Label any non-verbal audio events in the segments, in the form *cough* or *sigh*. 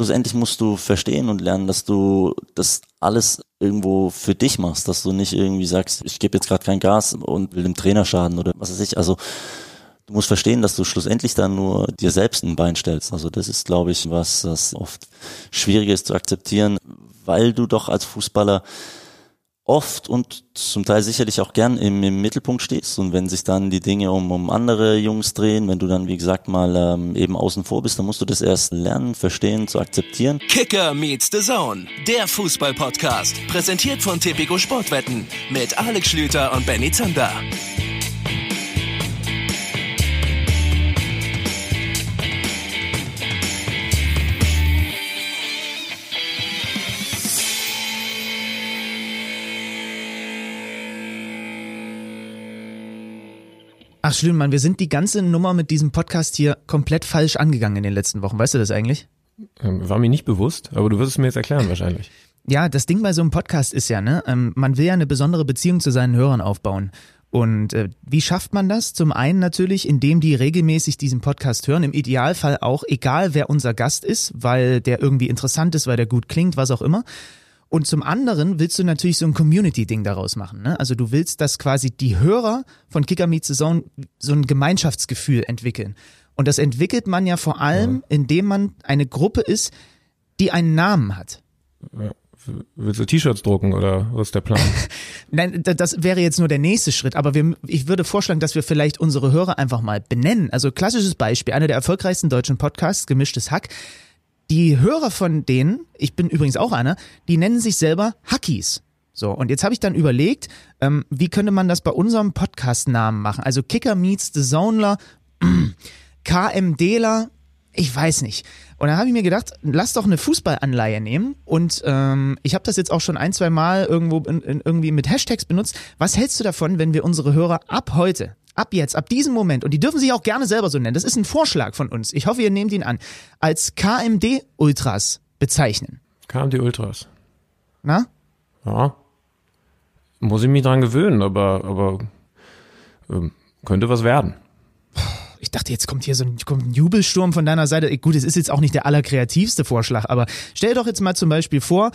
schlussendlich musst du verstehen und lernen, dass du das alles irgendwo für dich machst, dass du nicht irgendwie sagst, ich gebe jetzt gerade kein Gas und will dem Trainer schaden oder was weiß ich. Also du musst verstehen, dass du schlussendlich dann nur dir selbst ein Bein stellst. Also das ist, glaube ich, was das oft schwieriger ist zu akzeptieren, weil du doch als Fußballer oft und zum Teil sicherlich auch gern im, im Mittelpunkt stehst und wenn sich dann die Dinge um, um andere Jungs drehen, wenn du dann wie gesagt mal ähm, eben außen vor bist, dann musst du das erst lernen, verstehen, zu akzeptieren. Kicker meets the Zone, der Fußball-Podcast, präsentiert von Tipico Sportwetten mit Alex Schlüter und Benny Zander. Ach Schlümann, wir sind die ganze Nummer mit diesem Podcast hier komplett falsch angegangen in den letzten Wochen. Weißt du das eigentlich? Ähm, war mir nicht bewusst, aber du wirst es mir jetzt erklären *laughs* wahrscheinlich. Ja, das Ding bei so einem Podcast ist ja, ne, ähm, man will ja eine besondere Beziehung zu seinen Hörern aufbauen. Und äh, wie schafft man das? Zum einen natürlich, indem die regelmäßig diesen Podcast hören, im Idealfall auch, egal wer unser Gast ist, weil der irgendwie interessant ist, weil der gut klingt, was auch immer. Und zum anderen willst du natürlich so ein Community-Ding daraus machen. Ne? Also du willst, dass quasi die Hörer von Kicker Meets the Zone so ein Gemeinschaftsgefühl entwickeln. Und das entwickelt man ja vor allem, ja. indem man eine Gruppe ist, die einen Namen hat. Ja. Willst du T-Shirts drucken oder was ist der Plan? *laughs* Nein, das wäre jetzt nur der nächste Schritt, aber wir, ich würde vorschlagen, dass wir vielleicht unsere Hörer einfach mal benennen. Also klassisches Beispiel, einer der erfolgreichsten deutschen Podcasts, Gemischtes Hack, die Hörer von denen, ich bin übrigens auch einer, die nennen sich selber Hackies. So, und jetzt habe ich dann überlegt, ähm, wie könnte man das bei unserem Podcast-Namen machen? Also Kicker meets the Zoneler, *clears throat* KMDler, ich weiß nicht. Und dann habe ich mir gedacht, lass doch eine Fußballanleihe nehmen. Und ähm, ich habe das jetzt auch schon ein, zwei Mal irgendwo in, in, irgendwie mit Hashtags benutzt. Was hältst du davon, wenn wir unsere Hörer ab heute ab jetzt, ab diesem Moment, und die dürfen sich auch gerne selber so nennen, das ist ein Vorschlag von uns, ich hoffe, ihr nehmt ihn an, als KMD-Ultras bezeichnen. KMD-Ultras. Na? Ja. Muss ich mich dran gewöhnen, aber, aber ähm, könnte was werden ich dachte, jetzt kommt hier so ein, kommt ein Jubelsturm von deiner Seite. Gut, es ist jetzt auch nicht der allerkreativste Vorschlag, aber stell doch jetzt mal zum Beispiel vor,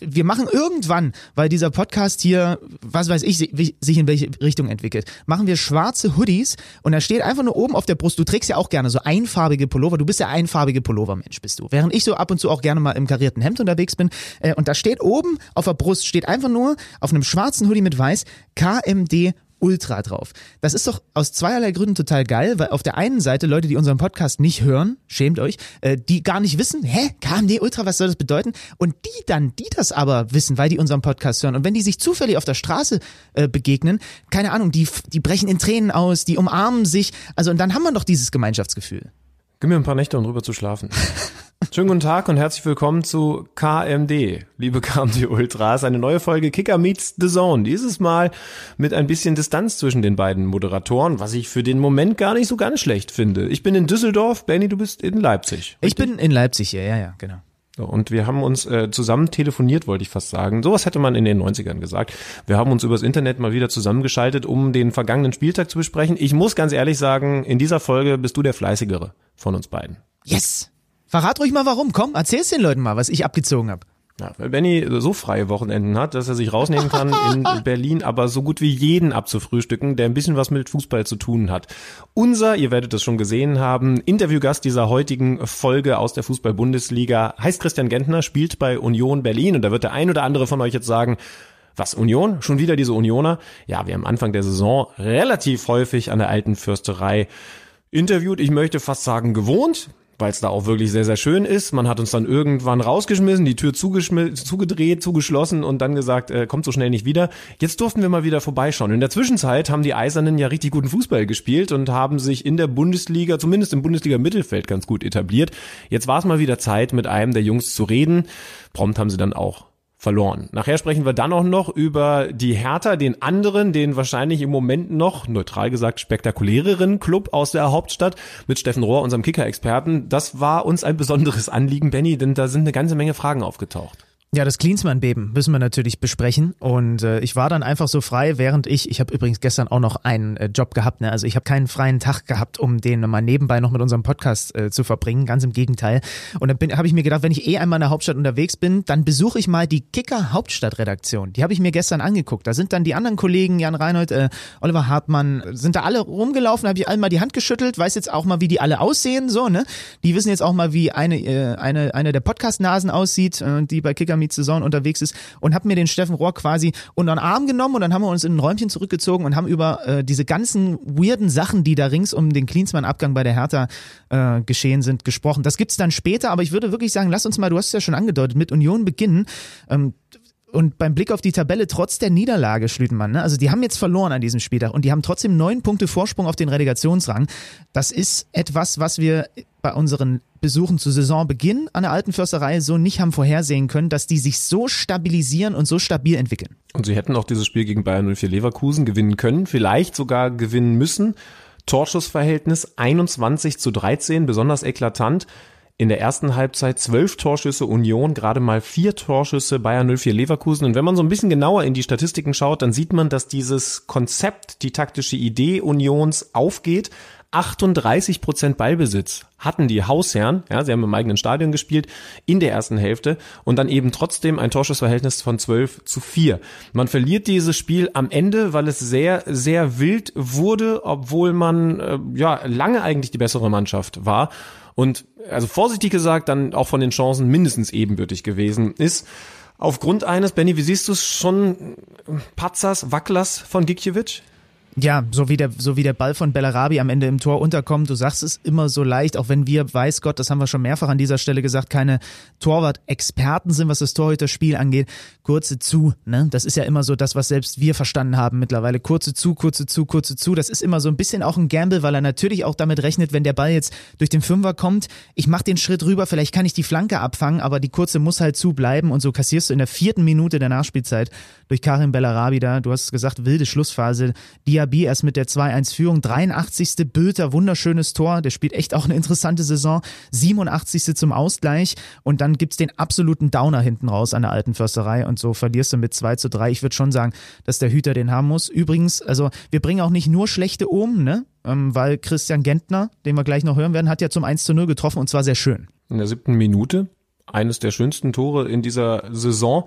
wir machen irgendwann, weil dieser Podcast hier, was weiß ich, sich in welche Richtung entwickelt, machen wir schwarze Hoodies und da steht einfach nur oben auf der Brust, du trägst ja auch gerne so einfarbige Pullover, du bist ja einfarbige Pullovermensch, bist du. Während ich so ab und zu auch gerne mal im karierten Hemd unterwegs bin äh, und da steht oben auf der Brust, steht einfach nur auf einem schwarzen Hoodie mit weiß KMD ultra drauf. Das ist doch aus zweierlei Gründen total geil, weil auf der einen Seite Leute, die unseren Podcast nicht hören, schämt euch, äh, die gar nicht wissen, hä, KMD Ultra, was soll das bedeuten? Und die dann, die das aber wissen, weil die unseren Podcast hören und wenn die sich zufällig auf der Straße äh, begegnen, keine Ahnung, die, die brechen in Tränen aus, die umarmen sich, also und dann haben wir doch dieses Gemeinschaftsgefühl. Gib mir ein paar Nächte, um drüber zu schlafen. *laughs* Schönen guten Tag und herzlich willkommen zu KMD, liebe KMD Ultras. Eine neue Folge Kicker Meets the Zone. Dieses Mal mit ein bisschen Distanz zwischen den beiden Moderatoren, was ich für den Moment gar nicht so ganz schlecht finde. Ich bin in Düsseldorf, Benny, du bist in Leipzig. Richtig? Ich bin in Leipzig, ja, ja, ja, genau. Und wir haben uns äh, zusammen telefoniert, wollte ich fast sagen. Sowas hätte man in den 90ern gesagt. Wir haben uns übers Internet mal wieder zusammengeschaltet, um den vergangenen Spieltag zu besprechen. Ich muss ganz ehrlich sagen, in dieser Folge bist du der Fleißigere von uns beiden. Yes! Verrat ruhig mal warum. Komm, erzähl's den Leuten mal, was ich abgezogen habe. Ja, weil Benny so freie Wochenenden hat, dass er sich rausnehmen kann, *laughs* in Berlin aber so gut wie jeden abzufrühstücken, der ein bisschen was mit Fußball zu tun hat. Unser, ihr werdet es schon gesehen haben, Interviewgast dieser heutigen Folge aus der Fußball-Bundesliga heißt Christian Gentner, spielt bei Union Berlin und da wird der ein oder andere von euch jetzt sagen, was Union? Schon wieder diese Unioner? Ja, wir haben Anfang der Saison relativ häufig an der alten Fürsterei interviewt. Ich möchte fast sagen gewohnt weil es da auch wirklich sehr, sehr schön ist. Man hat uns dann irgendwann rausgeschmissen, die Tür zugedreht, zugeschlossen und dann gesagt, äh, kommt so schnell nicht wieder. Jetzt durften wir mal wieder vorbeischauen. In der Zwischenzeit haben die Eisernen ja richtig guten Fußball gespielt und haben sich in der Bundesliga, zumindest im Bundesliga-Mittelfeld, ganz gut etabliert. Jetzt war es mal wieder Zeit, mit einem der Jungs zu reden. Prompt haben sie dann auch verloren. Nachher sprechen wir dann auch noch über die Hertha, den anderen, den wahrscheinlich im Moment noch, neutral gesagt, spektakuläreren Club aus der Hauptstadt mit Steffen Rohr, unserem Kicker-Experten. Das war uns ein besonderes Anliegen, Benny, denn da sind eine ganze Menge Fragen aufgetaucht. Ja, das Klinsmann-Beben müssen wir natürlich besprechen. Und äh, ich war dann einfach so frei, während ich, ich habe übrigens gestern auch noch einen äh, Job gehabt, ne? Also ich habe keinen freien Tag gehabt, um den mal nebenbei noch mit unserem Podcast äh, zu verbringen. Ganz im Gegenteil. Und dann habe ich mir gedacht, wenn ich eh einmal in der Hauptstadt unterwegs bin, dann besuche ich mal die Kicker Hauptstadtredaktion. Die habe ich mir gestern angeguckt. Da sind dann die anderen Kollegen, Jan Reinhold, äh, Oliver Hartmann, sind da alle rumgelaufen, habe ich allen mal die Hand geschüttelt, weiß jetzt auch mal, wie die alle aussehen, so, ne? Die wissen jetzt auch mal, wie eine, äh, eine, eine der Podcast-Nasen aussieht, äh, die bei Kicker Meets Saison unterwegs ist und habe mir den Steffen Rohr quasi unter den Arm genommen und dann haben wir uns in ein Räumchen zurückgezogen und haben über äh, diese ganzen weirden Sachen, die da rings um den Klinsmann-Abgang bei der Hertha äh, geschehen sind, gesprochen. Das gibt's dann später, aber ich würde wirklich sagen, lass uns mal, du hast es ja schon angedeutet, mit Union beginnen. Ähm, und beim Blick auf die Tabelle, trotz der Niederlage, Schlütenmann, ne? also die haben jetzt verloren an diesem Spieltag und die haben trotzdem neun Punkte Vorsprung auf den Relegationsrang. Das ist etwas, was wir bei unseren Besuchen zu Saisonbeginn an der Alten Försterei so nicht haben vorhersehen können, dass die sich so stabilisieren und so stabil entwickeln. Und sie hätten auch dieses Spiel gegen Bayern 04 Leverkusen gewinnen können, vielleicht sogar gewinnen müssen. Torschussverhältnis 21 zu 13, besonders eklatant. In der ersten Halbzeit zwölf Torschüsse Union, gerade mal vier Torschüsse Bayern 04 Leverkusen. Und wenn man so ein bisschen genauer in die Statistiken schaut, dann sieht man, dass dieses Konzept, die taktische Idee Unions aufgeht. 38 Prozent Ballbesitz hatten die Hausherren, ja, sie haben im eigenen Stadion gespielt, in der ersten Hälfte und dann eben trotzdem ein Torschussverhältnis von 12 zu 4. Man verliert dieses Spiel am Ende, weil es sehr, sehr wild wurde, obwohl man äh, ja lange eigentlich die bessere Mannschaft war und also vorsichtig gesagt dann auch von den Chancen mindestens ebenbürtig gewesen ist. Aufgrund eines, Benny, wie siehst du es schon, Patzers, Wacklers von Gikiewicz? Ja, so wie der, so wie der Ball von Bellarabi am Ende im Tor unterkommt, du sagst es immer so leicht, auch wenn wir, weiß Gott, das haben wir schon mehrfach an dieser Stelle gesagt, keine Torwart-Experten sind, was das Torhüter-Spiel angeht. Kurze zu, ne? Das ist ja immer so das, was selbst wir verstanden haben mittlerweile. Kurze zu, kurze zu, kurze zu. Das ist immer so ein bisschen auch ein Gamble, weil er natürlich auch damit rechnet, wenn der Ball jetzt durch den Fünfer kommt, ich mach den Schritt rüber, vielleicht kann ich die Flanke abfangen, aber die kurze muss halt zu bleiben und so kassierst du in der vierten Minute der Nachspielzeit durch Karim Bellarabi da, du hast gesagt, wilde Schlussphase, Diaby erst mit der 2-1-Führung, 83. Bülter, wunderschönes Tor, der spielt echt auch eine interessante Saison, 87. zum Ausgleich und dann gibt's den absoluten Downer hinten raus an der alten Försterei und so verlierst du mit 2 zu 3. Ich würde schon sagen, dass der Hüter den haben muss. Übrigens, also wir bringen auch nicht nur schlechte um, ne? Ähm, weil Christian Gentner, den wir gleich noch hören werden, hat ja zum 1 zu 0 getroffen und zwar sehr schön. In der siebten Minute eines der schönsten Tore in dieser Saison.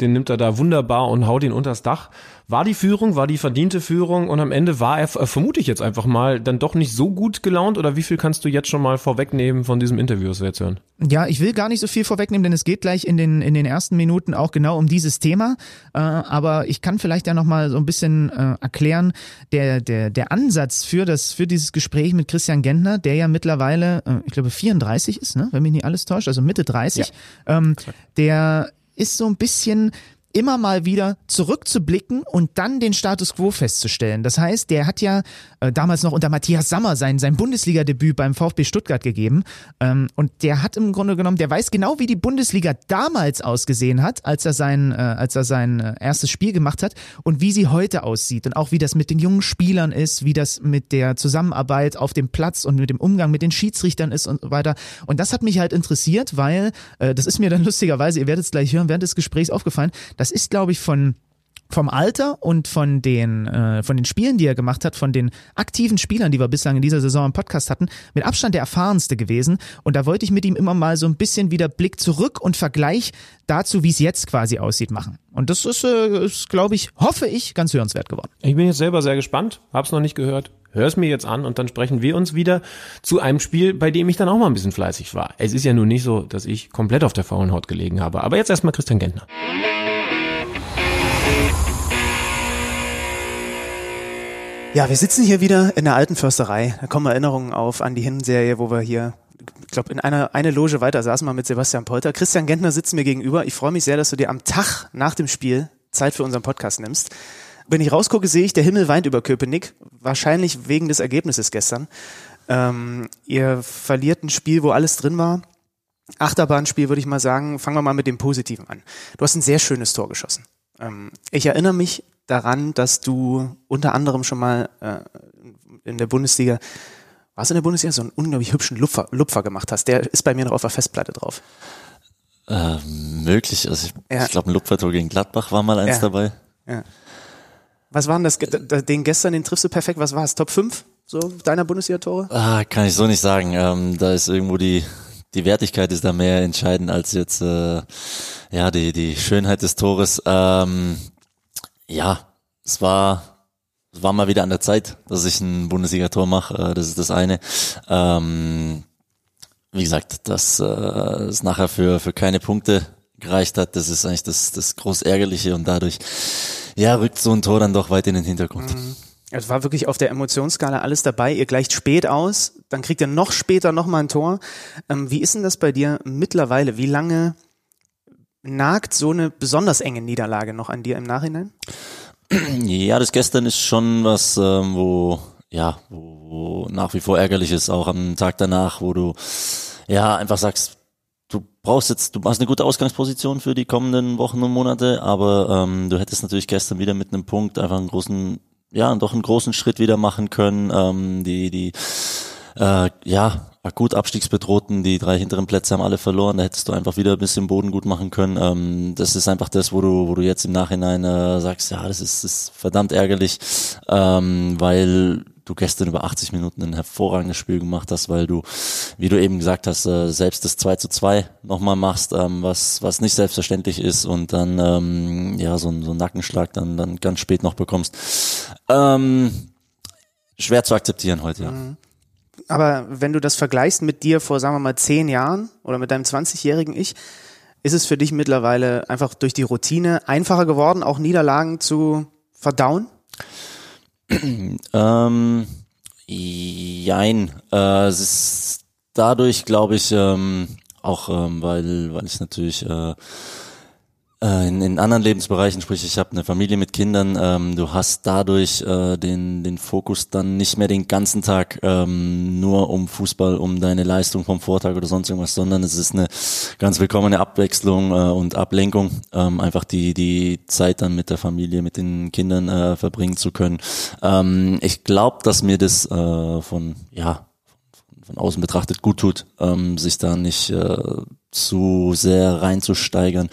Den nimmt er da wunderbar und haut ihn unters Dach. War die Führung, war die verdiente Führung und am Ende war er, vermute ich jetzt einfach mal, dann doch nicht so gut gelaunt oder wie viel kannst du jetzt schon mal vorwegnehmen von diesem Interview, was wir jetzt hören? Ja, ich will gar nicht so viel vorwegnehmen, denn es geht gleich in den, in den ersten Minuten auch genau um dieses Thema. Äh, aber ich kann vielleicht ja nochmal so ein bisschen äh, erklären, der, der, der Ansatz für das, für dieses Gespräch mit Christian Gentner, der ja mittlerweile, äh, ich glaube 34 ist, ne, wenn mich nicht alles täuscht, also Mitte 30, ja. ähm, der ist so ein bisschen immer mal wieder zurückzublicken und dann den Status quo festzustellen. Das heißt, der hat ja äh, damals noch unter Matthias Sammer sein, sein Bundesliga-Debüt beim VfB Stuttgart gegeben. Ähm, und der hat im Grunde genommen, der weiß genau, wie die Bundesliga damals ausgesehen hat, als er sein, äh, als er sein äh, erstes Spiel gemacht hat und wie sie heute aussieht und auch wie das mit den jungen Spielern ist, wie das mit der Zusammenarbeit auf dem Platz und mit dem Umgang mit den Schiedsrichtern ist und so weiter. Und das hat mich halt interessiert, weil, äh, das ist mir dann *laughs* lustigerweise, ihr werdet es gleich hören, während des Gesprächs aufgefallen, das ist, glaube ich, von vom Alter und von den, äh, von den Spielen, die er gemacht hat, von den aktiven Spielern, die wir bislang in dieser Saison im Podcast hatten, mit Abstand der erfahrenste gewesen. Und da wollte ich mit ihm immer mal so ein bisschen wieder Blick zurück und Vergleich dazu, wie es jetzt quasi aussieht, machen. Und das ist, äh, ist glaube ich, hoffe ich, ganz hörenswert geworden. Ich bin jetzt selber sehr gespannt, hab's noch nicht gehört. Hör es mir jetzt an und dann sprechen wir uns wieder zu einem Spiel, bei dem ich dann auch mal ein bisschen fleißig war. Es ist ja nun nicht so, dass ich komplett auf der faulen Haut gelegen habe. Aber jetzt erstmal Christian Gentner. Ja, wir sitzen hier wieder in der alten Försterei. Da kommen Erinnerungen auf an die Hinserie, wo wir hier, ich glaube, in einer eine Loge weiter saßen wir mit Sebastian Polter. Christian Gentner sitzt mir gegenüber. Ich freue mich sehr, dass du dir am Tag nach dem Spiel Zeit für unseren Podcast nimmst. Wenn ich rausgucke, sehe ich, der Himmel weint über Köpenick. Wahrscheinlich wegen des Ergebnisses gestern. Ähm, ihr verliert ein Spiel, wo alles drin war. Achterbahnspiel, würde ich mal sagen. Fangen wir mal mit dem Positiven an. Du hast ein sehr schönes Tor geschossen. Ähm, ich erinnere mich daran, dass du unter anderem schon mal äh, in der Bundesliga, warst du in der Bundesliga, so einen unglaublich hübschen Lupfer, Lupfer gemacht hast. Der ist bei mir noch auf der Festplatte drauf. Äh, möglich. Also ich, Ja. ich glaube, ein Lupfertor gegen Gladbach war mal eins Ja. dabei. Was war denn das? Den gestern, den triffst du perfekt. Was war es? Top 5 so deiner Bundesliga-Tore? Ah, kann ich so nicht sagen. Ähm, da ist irgendwo die die Wertigkeit ist da mehr entscheidend als jetzt äh, ja die die Schönheit des Tores. Ähm, ja, es war war mal wieder an der Zeit, dass ich ein Bundesliga-Tor mache. Äh, das ist das eine. Ähm, wie gesagt, dass äh, es nachher für für keine Punkte gereicht hat, das ist eigentlich das das groß ärgerliche und dadurch ja rückt so ein Tor dann doch weit in den Hintergrund. Es war wirklich auf der Emotionsskala alles dabei. Ihr gleicht spät aus, dann kriegt ihr noch später nochmal ein Tor. Ähm, wie ist denn das bei dir mittlerweile? Wie lange nagt so eine besonders enge Niederlage noch an dir im Nachhinein? Ja, das gestern ist schon was, ähm, wo ja, wo, wo nach wie vor ärgerlich ist, auch am Tag danach, wo du ja einfach sagst, du brauchst jetzt, du hast eine gute Ausgangsposition für die kommenden Wochen und Monate, aber ähm, du hättest natürlich gestern wieder mit einem Punkt einfach einen großen, ja, doch einen großen Schritt wieder machen können. Ähm, die, die äh, ja, akut Abstiegsbedrohten, die drei hinteren Plätze haben alle verloren, da hättest du einfach wieder ein bisschen Boden gut machen können. Ähm, das ist einfach das, wo du, wo du jetzt im Nachhinein äh, sagst, ja, das ist, ist verdammt ärgerlich, ähm, weil du gestern über 80 Minuten ein hervorragendes Spiel gemacht hast, weil du, wie du eben gesagt hast, äh, selbst das 2 zu 2 nochmal machst, ähm, was, was nicht selbstverständlich ist und dann ähm, ja so, so einen Nackenschlag dann, dann ganz spät noch bekommst. Ähm, schwer zu akzeptieren heute, ja. Aber wenn du das vergleichst mit dir vor, sagen wir mal, zehn Jahren oder mit deinem 20-jährigen Ich, ist es für dich mittlerweile einfach durch die Routine einfacher geworden, auch Niederlagen zu verdauen? *clears throat* Ähm, jein. Äh, es ist dadurch, glaube ich, ähm, auch ähm, weil, weil ich natürlich äh, in, in anderen Lebensbereichen, sprich ich habe eine Familie mit Kindern, ähm, du hast dadurch äh, den, den Fokus dann nicht mehr den ganzen Tag ähm, nur um Fußball, um deine Leistung vom Vortag oder sonst irgendwas, sondern es ist eine ganz willkommene Abwechslung äh, und Ablenkung, ähm, einfach die, die Zeit dann mit der Familie, mit den Kindern äh, verbringen zu können. Ähm, ich glaube, dass mir das äh, von, ja, von außen betrachtet gut tut, ähm, sich da nicht äh, zu sehr reinzusteigern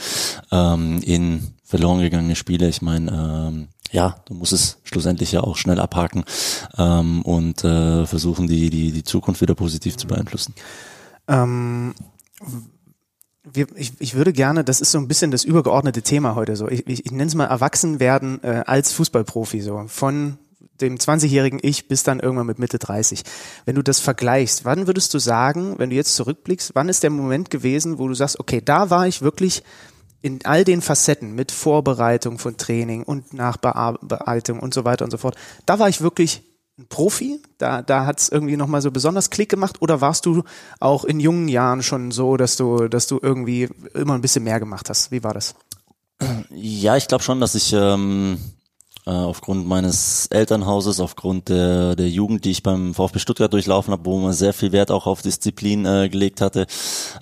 ähm, in verloren gegangene Spiele. Ich meine, ähm, ja, du musst es schlussendlich ja auch schnell abhaken ähm, und äh, versuchen, die, die, die Zukunft wieder positiv zu beeinflussen. Ähm, wir, ich, ich würde gerne, das ist so ein bisschen das übergeordnete Thema heute so. Ich, ich, ich nenne es mal Erwachsenwerden äh, als Fußballprofi so. Von dem 20-jährigen Ich bis dann irgendwann mit Mitte 30. Wenn du das vergleichst, wann würdest du sagen, wenn du jetzt zurückblickst, wann ist der Moment gewesen, wo du sagst, okay, da war ich wirklich in all den Facetten mit Vorbereitung von Training und Nachbearbeitung und so weiter und so fort, da war ich wirklich ein Profi? Da, da hat es irgendwie nochmal so besonders Klick gemacht oder warst du auch in jungen Jahren schon so, dass du, dass du irgendwie immer ein bisschen mehr gemacht hast? Wie war das? Ja, ich glaube schon, dass ich ähm, äh, aufgrund meines Elternhauses, aufgrund der, der Jugend, die ich beim VfB Stuttgart durchlaufen habe, wo man sehr viel Wert auch auf Disziplin äh, gelegt hatte,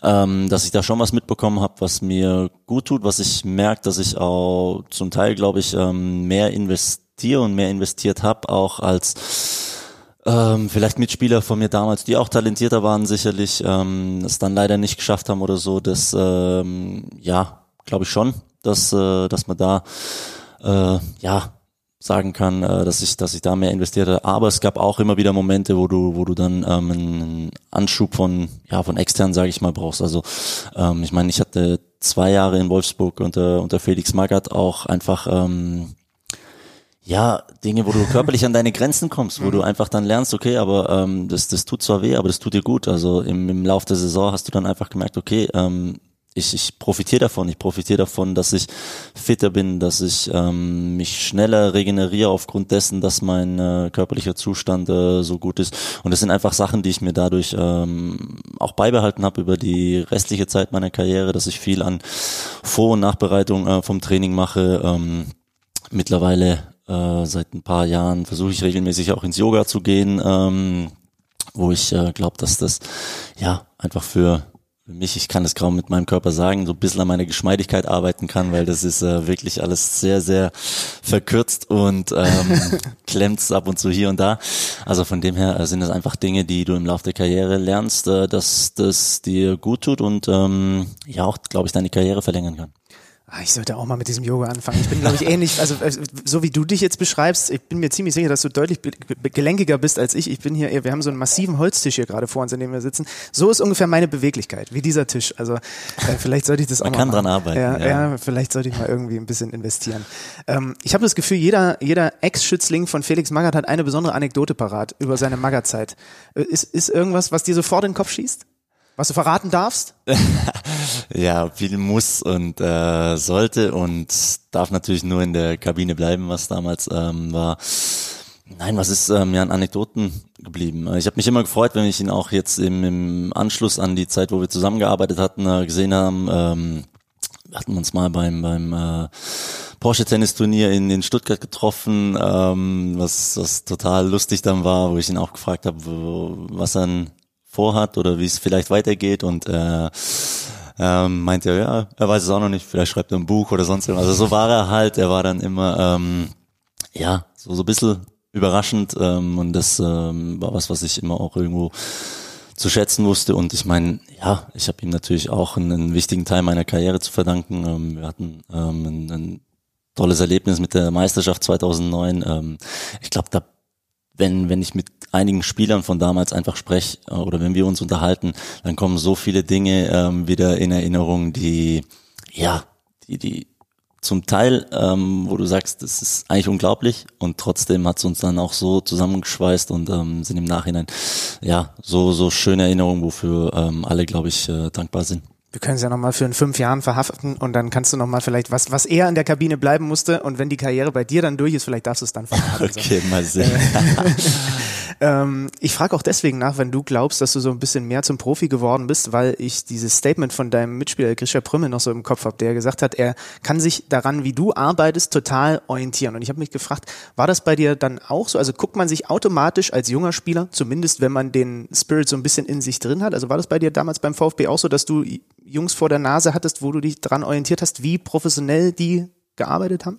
ähm, dass ich da schon was mitbekommen habe, was mir gut tut, was ich merke, dass ich auch zum Teil, glaube ich, ähm, mehr investiere und mehr investiert habe, auch als ähm, vielleicht Mitspieler von mir damals, die auch talentierter waren, sicherlich, ähm, es dann leider nicht geschafft haben oder so. Das, ähm, ja, glaube ich schon, dass, äh, dass man da, äh, ja, sagen kann, äh, dass ich, dass ich da mehr investierte. Aber es gab auch immer wieder Momente, wo du, wo du dann ähm, einen Anschub von, ja, von extern, sage ich mal, brauchst. Also ähm, ich meine, ich hatte zwei Jahre in Wolfsburg unter, unter Felix Magath auch einfach ähm, ja, Dinge, wo du *laughs* körperlich an deine Grenzen kommst, wo du einfach dann lernst, okay, aber ähm, das, das tut zwar weh, aber das tut dir gut. Also im, im Lauf der Saison hast du dann einfach gemerkt, okay, ähm, ich, ich profitiere davon. Ich profitiere davon, dass ich fitter bin, dass ich ähm, mich schneller regeneriere aufgrund dessen, dass mein äh, körperlicher Zustand äh, so gut ist. Und das sind einfach Sachen, die ich mir dadurch ähm, auch beibehalten habe über die restliche Zeit meiner Karriere, dass ich viel an Vor- und Nachbereitung äh, vom Training mache. Ähm, mittlerweile äh, seit ein paar Jahren versuche ich regelmäßig auch ins Yoga zu gehen, ähm, wo ich äh, glaube, dass das ja einfach für für mich, ich kann es kaum mit meinem Körper sagen, so ein bisschen an meiner Geschmeidigkeit arbeiten kann, weil das ist äh, wirklich alles sehr, sehr verkürzt und ähm, *laughs* klemmt ab und zu hier und da. Also von dem her äh, sind das einfach Dinge, die du im Laufe der Karriere lernst, äh, dass das dir gut tut und ähm, ja auch, glaube ich, deine Karriere verlängern kann. Ah, ich sollte auch mal mit diesem Yoga anfangen. Ich bin, glaube ich, ähnlich, also äh, so wie du dich jetzt beschreibst, ich bin mir ziemlich sicher, dass du deutlich gelenkiger bist als ich. Ich bin hier, wir haben so einen massiven Holztisch hier gerade vor uns, in dem wir sitzen. So ist ungefähr meine Beweglichkeit, wie dieser Tisch. Also äh, vielleicht sollte ich das Man auch kann mal dran machen. arbeiten, Ja, ja. ja. vielleicht sollte ich mal irgendwie ein bisschen investieren. Ähm, ich habe das Gefühl, jeder, jeder Ex-Schützling von Felix Magath hat eine besondere Anekdote parat über seine Magath-Zeit. Äh, Ist, ist irgendwas, was dir sofort in den Kopf schießt? Was du verraten darfst? *laughs* Ja, viel muss und äh, sollte und darf natürlich nur in der Kabine bleiben, was damals ähm, war. Nein, was ist ähm, ja an Anekdoten geblieben? Ich habe mich immer gefreut, wenn ich ihn auch jetzt im, im Anschluss an die Zeit, wo wir zusammengearbeitet hatten, äh, gesehen haben. Ähm, wir hatten uns mal beim beim äh, Porsche Tennis Turnier in, in Stuttgart getroffen, ähm, was was total lustig dann war, wo ich ihn auch gefragt habe, was er vorhat oder wie es vielleicht weitergeht und äh, ähm, meinte er, ja, er weiß es auch noch nicht, vielleicht schreibt er ein Buch oder sonst irgendwas. Also so war er halt, er war dann immer, ähm, ja, so, so ein bisschen überraschend ähm, und das ähm, war was, was ich immer auch irgendwo zu schätzen wusste und ich meine, ja, ich habe ihm natürlich auch einen, einen wichtigen Teil meiner Karriere zu verdanken. Ähm, wir hatten ähm, ein, ein tolles Erlebnis mit der Meisterschaft 2009. Ähm, ich glaube, da wenn, wenn ich mit einigen Spielern von damals einfach spreche äh, oder wenn wir uns unterhalten, dann kommen so viele Dinge ähm, wieder in Erinnerung, die, ja, die, die zum Teil, ähm, wo du sagst, das ist eigentlich unglaublich und trotzdem hat es uns dann auch so zusammengeschweißt und ähm, sind im Nachhinein, ja, so, so schöne Erinnerungen, wofür ähm, alle, glaube ich, äh, dankbar sind. Wir können es ja nochmal für in fünf Jahren verhaften und dann kannst du nochmal vielleicht, was, was er in der Kabine bleiben musste und wenn die Karriere bei dir dann durch ist, vielleicht darfst du es dann verraten. So. Okay, mal sehen. *laughs* *laughs* Ähm, ich frage auch deswegen nach, wenn du glaubst, dass du so ein bisschen mehr zum Profi geworden bist, weil ich dieses Statement von deinem Mitspieler Grisha Prümmel noch so im Kopf habe, der gesagt hat, er kann sich daran, wie du arbeitest, total orientieren. Und ich habe mich gefragt, war das bei dir dann auch so? Also guckt man sich automatisch als junger Spieler, zumindest wenn man den Spirit so ein bisschen in sich drin hat, also war das bei dir damals beim VfB auch so, dass du Jungs vor der Nase hattest, wo du dich dran orientiert hast, wie professionell die gearbeitet haben?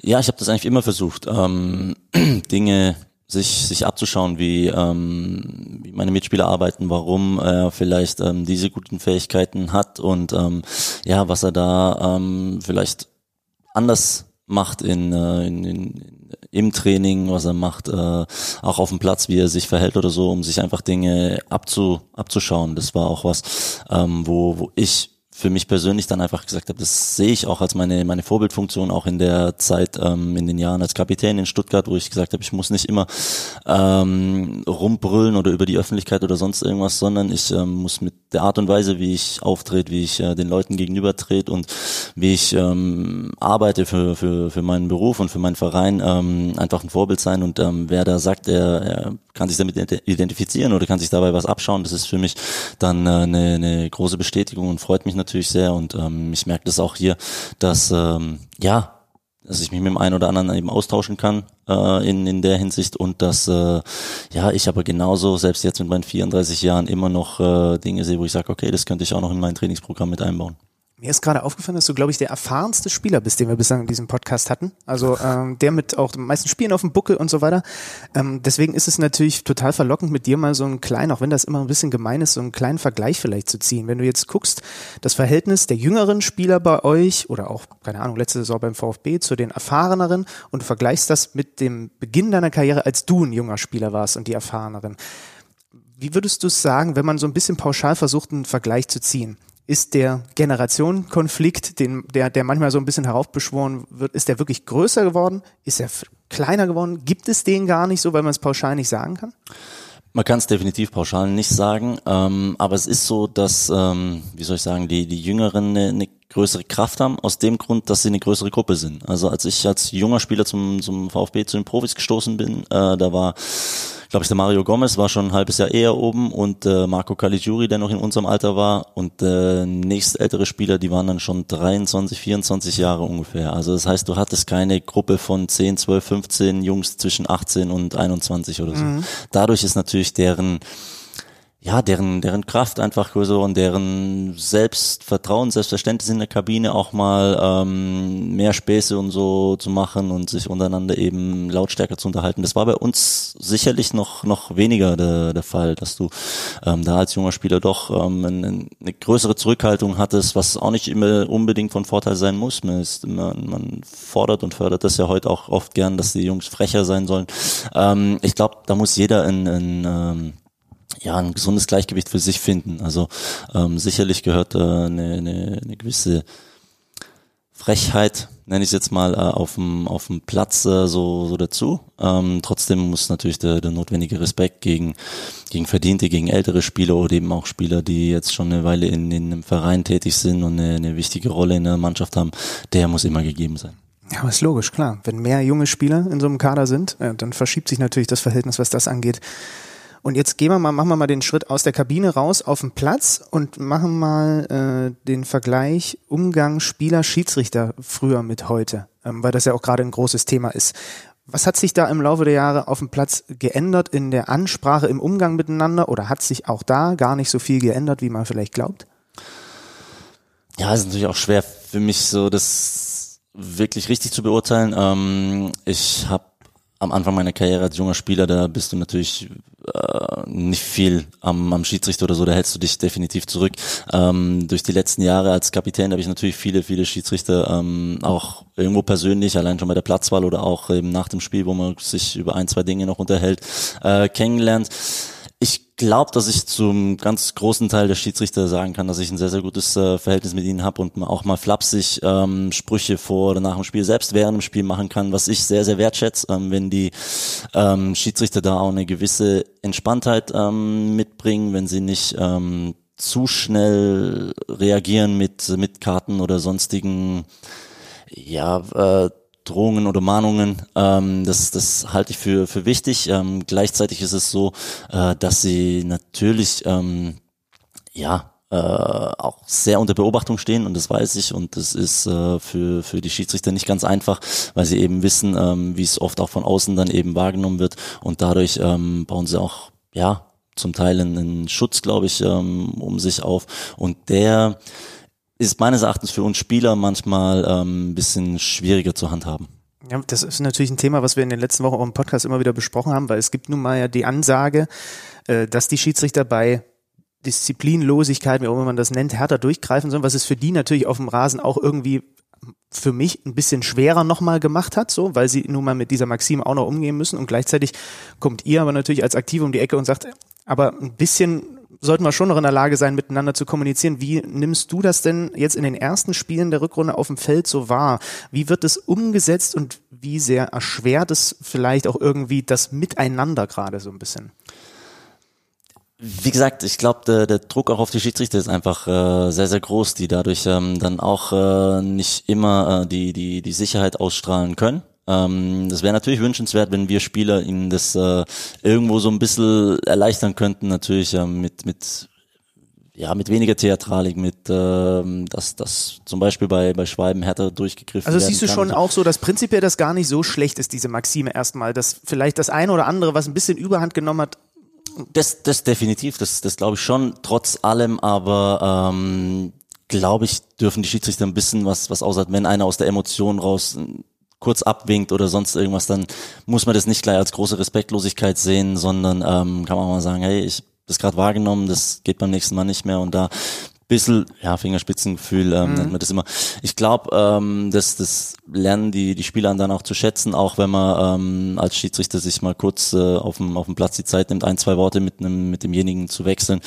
Ja, ich habe das eigentlich immer versucht, ähm, *clears throat* Dinge sich sich abzuschauen, wie, ähm, wie meine Mitspieler arbeiten, warum er vielleicht ähm, diese guten Fähigkeiten hat und ähm, ja, was er da ähm, vielleicht anders macht in, äh, in, in im Training, was er macht, äh, auch auf dem Platz, wie er sich verhält oder so, um sich einfach Dinge abzu, abzuschauen. Das war auch was, ähm, wo, wo ich für mich persönlich dann einfach gesagt habe, das sehe ich auch als meine meine Vorbildfunktion auch in der Zeit ähm, in den Jahren als Kapitän in Stuttgart, wo ich gesagt habe, ich muss nicht immer ähm, rumbrüllen oder über die Öffentlichkeit oder sonst irgendwas, sondern ich ähm, muss mit der Art und Weise, wie ich auftrete, wie ich äh, den Leuten gegenüber trete und wie ich ähm, arbeite für, für, für meinen Beruf und für meinen Verein, ähm, einfach ein Vorbild sein. Und ähm, wer da sagt, er, er kann sich damit identifizieren oder kann sich dabei was abschauen, das ist für mich dann äh, eine, eine große Bestätigung und freut mich natürlich sehr und ähm, ich merke das auch hier, dass ähm, ja, dass ich mich mit dem einen oder anderen eben austauschen kann äh, in, in der Hinsicht und dass äh, ja ich aber genauso, selbst jetzt mit meinen 34 Jahren, immer noch äh, Dinge sehe, wo ich sage, okay, das könnte ich auch noch in mein Trainingsprogramm mit einbauen. Mir ist gerade aufgefallen, dass du, glaube ich, der erfahrenste Spieler bist, den wir bislang in diesem Podcast hatten. Also ähm, der mit auch den meisten Spielen auf dem Buckel und so weiter. Ähm, deswegen ist es natürlich total verlockend, mit dir mal so einen kleinen, auch wenn das immer ein bisschen gemein ist, so einen kleinen Vergleich vielleicht zu ziehen. Wenn du jetzt guckst, das Verhältnis der jüngeren Spieler bei euch oder auch, keine Ahnung, letzte Saison beim VfB zu den erfahreneren und du vergleichst das mit dem Beginn deiner Karriere, als du ein junger Spieler warst und die erfahreneren. Wie würdest du es sagen, wenn man so ein bisschen pauschal versucht, einen Vergleich zu ziehen? Ist der Generationenkonflikt, den, der, der manchmal so ein bisschen heraufbeschworen wird, ist der wirklich größer geworden? Ist er kleiner geworden? Gibt es den gar nicht so, weil man es pauschal nicht sagen kann? Man kann es definitiv pauschal nicht sagen, ähm, aber es ist so, dass, ähm, wie soll ich sagen, die, die Jüngeren eine, eine größere Kraft haben, aus dem Grund, dass sie eine größere Gruppe sind. Also als ich als junger Spieler zum, zum VfB, zu den Profis gestoßen bin, äh, da war, glaube ich, der Mario Gomez war schon ein halbes Jahr eher oben und äh, Marco Caligiuri, der noch in unserem Alter war und äh, nächst ältere Spieler, die waren dann schon 23, 24 Jahre ungefähr. Also das heißt, du hattest keine Gruppe von 10, 12, 15 Jungs zwischen 18 und 21 oder so. Dadurch ist natürlich deren ja, deren, deren Kraft einfach so und deren Selbstvertrauen, Selbstverständnis in der Kabine auch mal ähm, mehr Späße und so zu machen und sich untereinander eben lautstärker zu unterhalten. Das war bei uns sicherlich noch, noch weniger der, der Fall, dass du ähm, da als junger Spieler doch ähm, eine, eine größere Zurückhaltung hattest, was auch nicht immer unbedingt von Vorteil sein muss. Man, ist, man, man fordert und fördert das ja heute auch oft gern, dass die Jungs frecher sein sollen. Ähm, ich glaube, da muss jeder in, in ähm, ja, ein gesundes Gleichgewicht für sich finden. Also ähm, sicherlich gehört äh, eine, eine, eine gewisse Frechheit, nenne ich es jetzt mal, äh, auf dem auf dem Platz äh, so, so dazu. Ähm, trotzdem muss natürlich der, der notwendige Respekt gegen gegen Verdiente, gegen ältere Spieler oder eben auch Spieler, die jetzt schon eine Weile in, in einem Verein tätig sind und eine, eine wichtige Rolle in der Mannschaft haben, der muss immer gegeben sein. Ja, aber ist logisch, klar. Wenn mehr junge Spieler in so einem Kader sind, äh, dann verschiebt sich natürlich das Verhältnis, was das angeht, und jetzt gehen wir mal, machen wir mal den Schritt aus der Kabine raus auf den Platz und machen mal äh, den Vergleich Umgang Spieler Schiedsrichter früher mit heute, ähm, weil das ja auch gerade ein großes Thema ist. Was hat sich da im Laufe der Jahre auf dem Platz geändert in der Ansprache, im Umgang miteinander oder hat sich auch da gar nicht so viel geändert, wie man vielleicht glaubt? Ja, es ist natürlich auch schwer für mich so, das wirklich richtig zu beurteilen. Ähm, ich habe am Anfang meiner Karriere als junger Spieler, da bist du natürlich äh, nicht viel am, am Schiedsrichter oder so, da hältst du dich definitiv zurück. Ähm, durch die letzten Jahre als Kapitän habe ich natürlich viele, viele Schiedsrichter ähm, auch irgendwo persönlich, allein schon bei der Platzwahl oder auch eben nach dem Spiel, wo man sich über ein, zwei Dinge noch unterhält, äh, kennengelernt. Ich glaube, dass ich zum ganz großen Teil der Schiedsrichter sagen kann, dass ich ein sehr, sehr gutes äh, Verhältnis mit ihnen habe und auch mal flapsig ähm, Sprüche vor oder nach dem Spiel, selbst während dem Spiel machen kann, was ich sehr, sehr wertschätze, ähm, wenn die ähm, Schiedsrichter da auch eine gewisse Entspanntheit ähm, mitbringen, wenn sie nicht ähm, zu schnell reagieren mit, mit Karten oder sonstigen ja, äh, Drohungen oder Mahnungen. Ähm, das, das halte ich für, für wichtig. Ähm, gleichzeitig ist es so, äh, dass sie natürlich ähm, ja äh, auch sehr unter Beobachtung stehen und das weiß ich und das ist äh, für, für die Schiedsrichter nicht ganz einfach, weil sie eben wissen, ähm, wie es oft auch von außen dann eben wahrgenommen wird und dadurch ähm, bauen sie auch ja zum Teil einen Schutz, glaube ich, ähm, um sich auf und der ist meines Erachtens für uns Spieler manchmal ähm, ein bisschen schwieriger zu handhaben. Ja, das ist natürlich ein Thema, was wir in den letzten Wochen auch im Podcast immer wieder besprochen haben, weil es gibt nun mal ja die Ansage, äh, dass die Schiedsrichter bei Disziplinlosigkeit, wie auch immer man das nennt, härter durchgreifen sollen, was es für die natürlich auf dem Rasen auch irgendwie für mich ein bisschen schwerer nochmal gemacht hat, so, weil sie nun mal mit dieser Maxime auch noch umgehen müssen und gleichzeitig kommt ihr aber natürlich als Aktive um die Ecke und sagt, aber ein bisschen sollten wir schon noch in der Lage sein, miteinander zu kommunizieren. Wie nimmst du das denn jetzt in den ersten Spielen der Rückrunde auf dem Feld so wahr? Wie wird es umgesetzt und wie sehr erschwert es vielleicht auch irgendwie das Miteinander gerade so ein bisschen? Wie gesagt, ich glaube, der, der Druck auch auf die Schiedsrichter ist einfach äh, sehr, sehr groß, die dadurch ähm, dann auch äh, nicht immer äh, die, die, die Sicherheit ausstrahlen können. Ähm, das wäre natürlich wünschenswert, wenn wir Spieler ihnen das äh, irgendwo so ein bisschen erleichtern könnten, natürlich äh, mit, mit ja, mit weniger Theatralik, mit ähm, dass das zum Beispiel bei, bei Schweiben härter durchgegriffen Also siehst du schon auch so, dass prinzipiell das gar nicht so schlecht ist, diese Maxime erstmal, dass vielleicht das eine oder andere, was ein bisschen Überhand genommen hat. Das, das definitiv, das, das glaube ich schon, trotz allem, aber ähm, glaube ich, dürfen die Schiedsrichter ein bisschen was, was außer, wenn einer aus der Emotion raus kurz abwinkt oder sonst irgendwas, dann muss man das nicht gleich als große Respektlosigkeit sehen, sondern ähm, kann man auch mal sagen, hey, ich das gerade wahrgenommen, das geht beim nächsten Mal nicht mehr und da bisschen, ja, Fingerspitzengefühl ähm, mhm. nennt man das immer. Ich glaube, ähm, das, das lernen die, die Spieler dann auch zu schätzen, auch wenn man ähm, als Schiedsrichter sich mal kurz äh, auf, dem, auf dem Platz die Zeit nimmt, ein, zwei Worte mit, einem, mit demjenigen zu wechseln.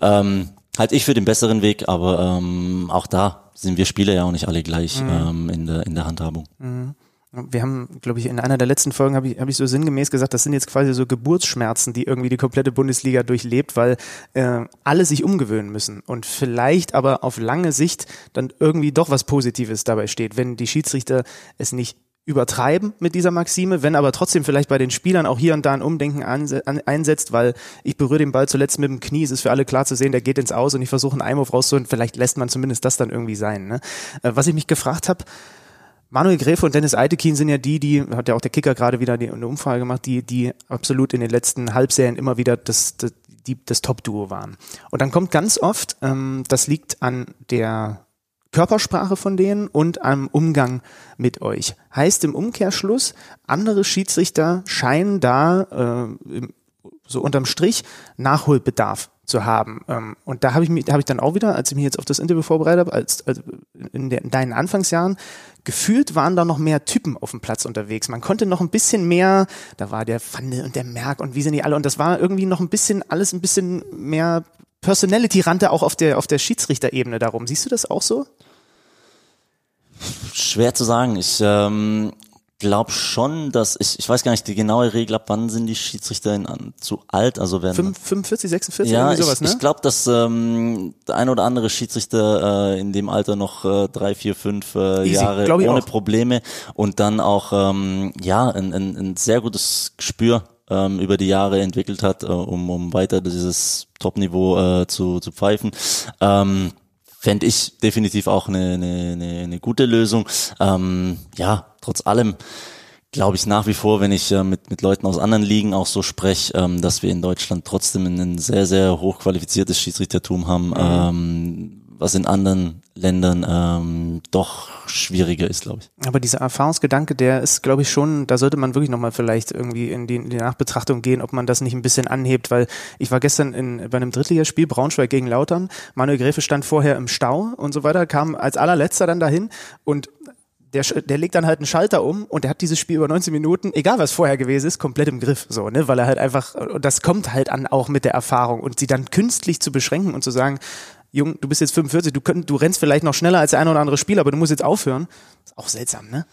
Ähm, halt ich für den besseren Weg, aber ähm, auch da sind wir Spieler ja auch nicht alle gleich mhm. ähm, in, der, in der Handhabung. Mhm. Wir haben, glaube ich, in einer der letzten Folgen habe ich, hab ich so sinngemäß gesagt, das sind jetzt quasi so Geburtsschmerzen, die irgendwie die komplette Bundesliga durchlebt, weil äh, alle sich umgewöhnen müssen und vielleicht aber auf lange Sicht dann irgendwie doch was Positives dabei steht, wenn die Schiedsrichter es nicht übertreiben mit dieser Maxime, wenn aber trotzdem vielleicht bei den Spielern auch hier und da ein Umdenken einsetzt, weil ich berühre den Ball zuletzt mit dem Knie, es ist für alle klar zu sehen, der geht ins Aus und ich versuche einen Einwurf rauszuholen, vielleicht lässt man zumindest das dann irgendwie sein. Ne? Äh, was ich mich gefragt habe, Manuel Gräfe und Dennis Eitekin sind ja die, die, hat ja auch der Kicker gerade wieder die, eine Umfrage gemacht, die, die absolut in den letzten Halbserien immer wieder das, das die das Top-Duo waren. Und dann kommt ganz oft, ähm, das liegt an der Körpersprache von denen und am Umgang mit euch. Heißt im Umkehrschluss, andere Schiedsrichter scheinen da äh, so unterm Strich Nachholbedarf zu haben. Ähm, und da habe ich mich, da habe ich dann auch wieder, als ich mich jetzt auf das Interview vorbereitet habe, als, als in, der, in deinen Anfangsjahren, gefühlt waren da noch mehr Typen auf dem Platz unterwegs. Man konnte noch ein bisschen mehr, da war der Pfanne und der Merk und wie sind die alle, und das war irgendwie noch ein bisschen, alles ein bisschen mehr Personality rannte auch auf der, auf der Schiedsrichterebene darum. Siehst du das auch so? Schwer zu sagen. Ich ähm, glaube schon, dass ich, ich weiß gar nicht die genaue Regel, ab wann sind die Schiedsrichter an, zu alt, also werden 45, 46 ja, irgendwie sowas, ich, ne? ich glaube, dass ähm, der ein oder andere Schiedsrichter äh, in dem Alter noch äh, drei, vier, fünf äh, Easy, Jahre ohne auch. Probleme und dann auch ähm, ja ein, ein, ein sehr gutes Gespür ähm, über die Jahre entwickelt hat, äh, um, um weiter dieses Top-Niveau äh, zu, zu pfeifen. Ähm, Fände ich definitiv auch eine, eine, eine, eine gute Lösung. Ähm, ja, trotz allem glaube ich nach wie vor, wenn ich äh, mit, mit Leuten aus anderen Ligen auch so spreche, ähm, dass wir in Deutschland trotzdem ein sehr, sehr hochqualifiziertes Schiedsrichtertum haben, ähm, was in anderen Ländern ähm, doch schwieriger ist, glaube ich. Aber dieser Erfahrungsgedanke, der ist, glaube ich, schon, da sollte man wirklich nochmal vielleicht irgendwie in die, in die Nachbetrachtung gehen, ob man das nicht ein bisschen anhebt, weil ich war gestern in, bei einem Drittligaspiel, Braunschweig gegen Lautern, Manuel Gräfe stand vorher im Stau und so weiter, kam als allerletzter dann dahin und der, der legt dann halt einen Schalter um und der hat dieses Spiel über 19 Minuten, egal was vorher gewesen ist, komplett im Griff, so, ne, weil er halt einfach, und das kommt halt an auch mit der Erfahrung und sie dann künstlich zu beschränken und zu sagen, Jung, du bist jetzt 45, du, könnt, du rennst vielleicht noch schneller als der eine oder andere Spieler, aber du musst jetzt aufhören. Ist auch seltsam, ne?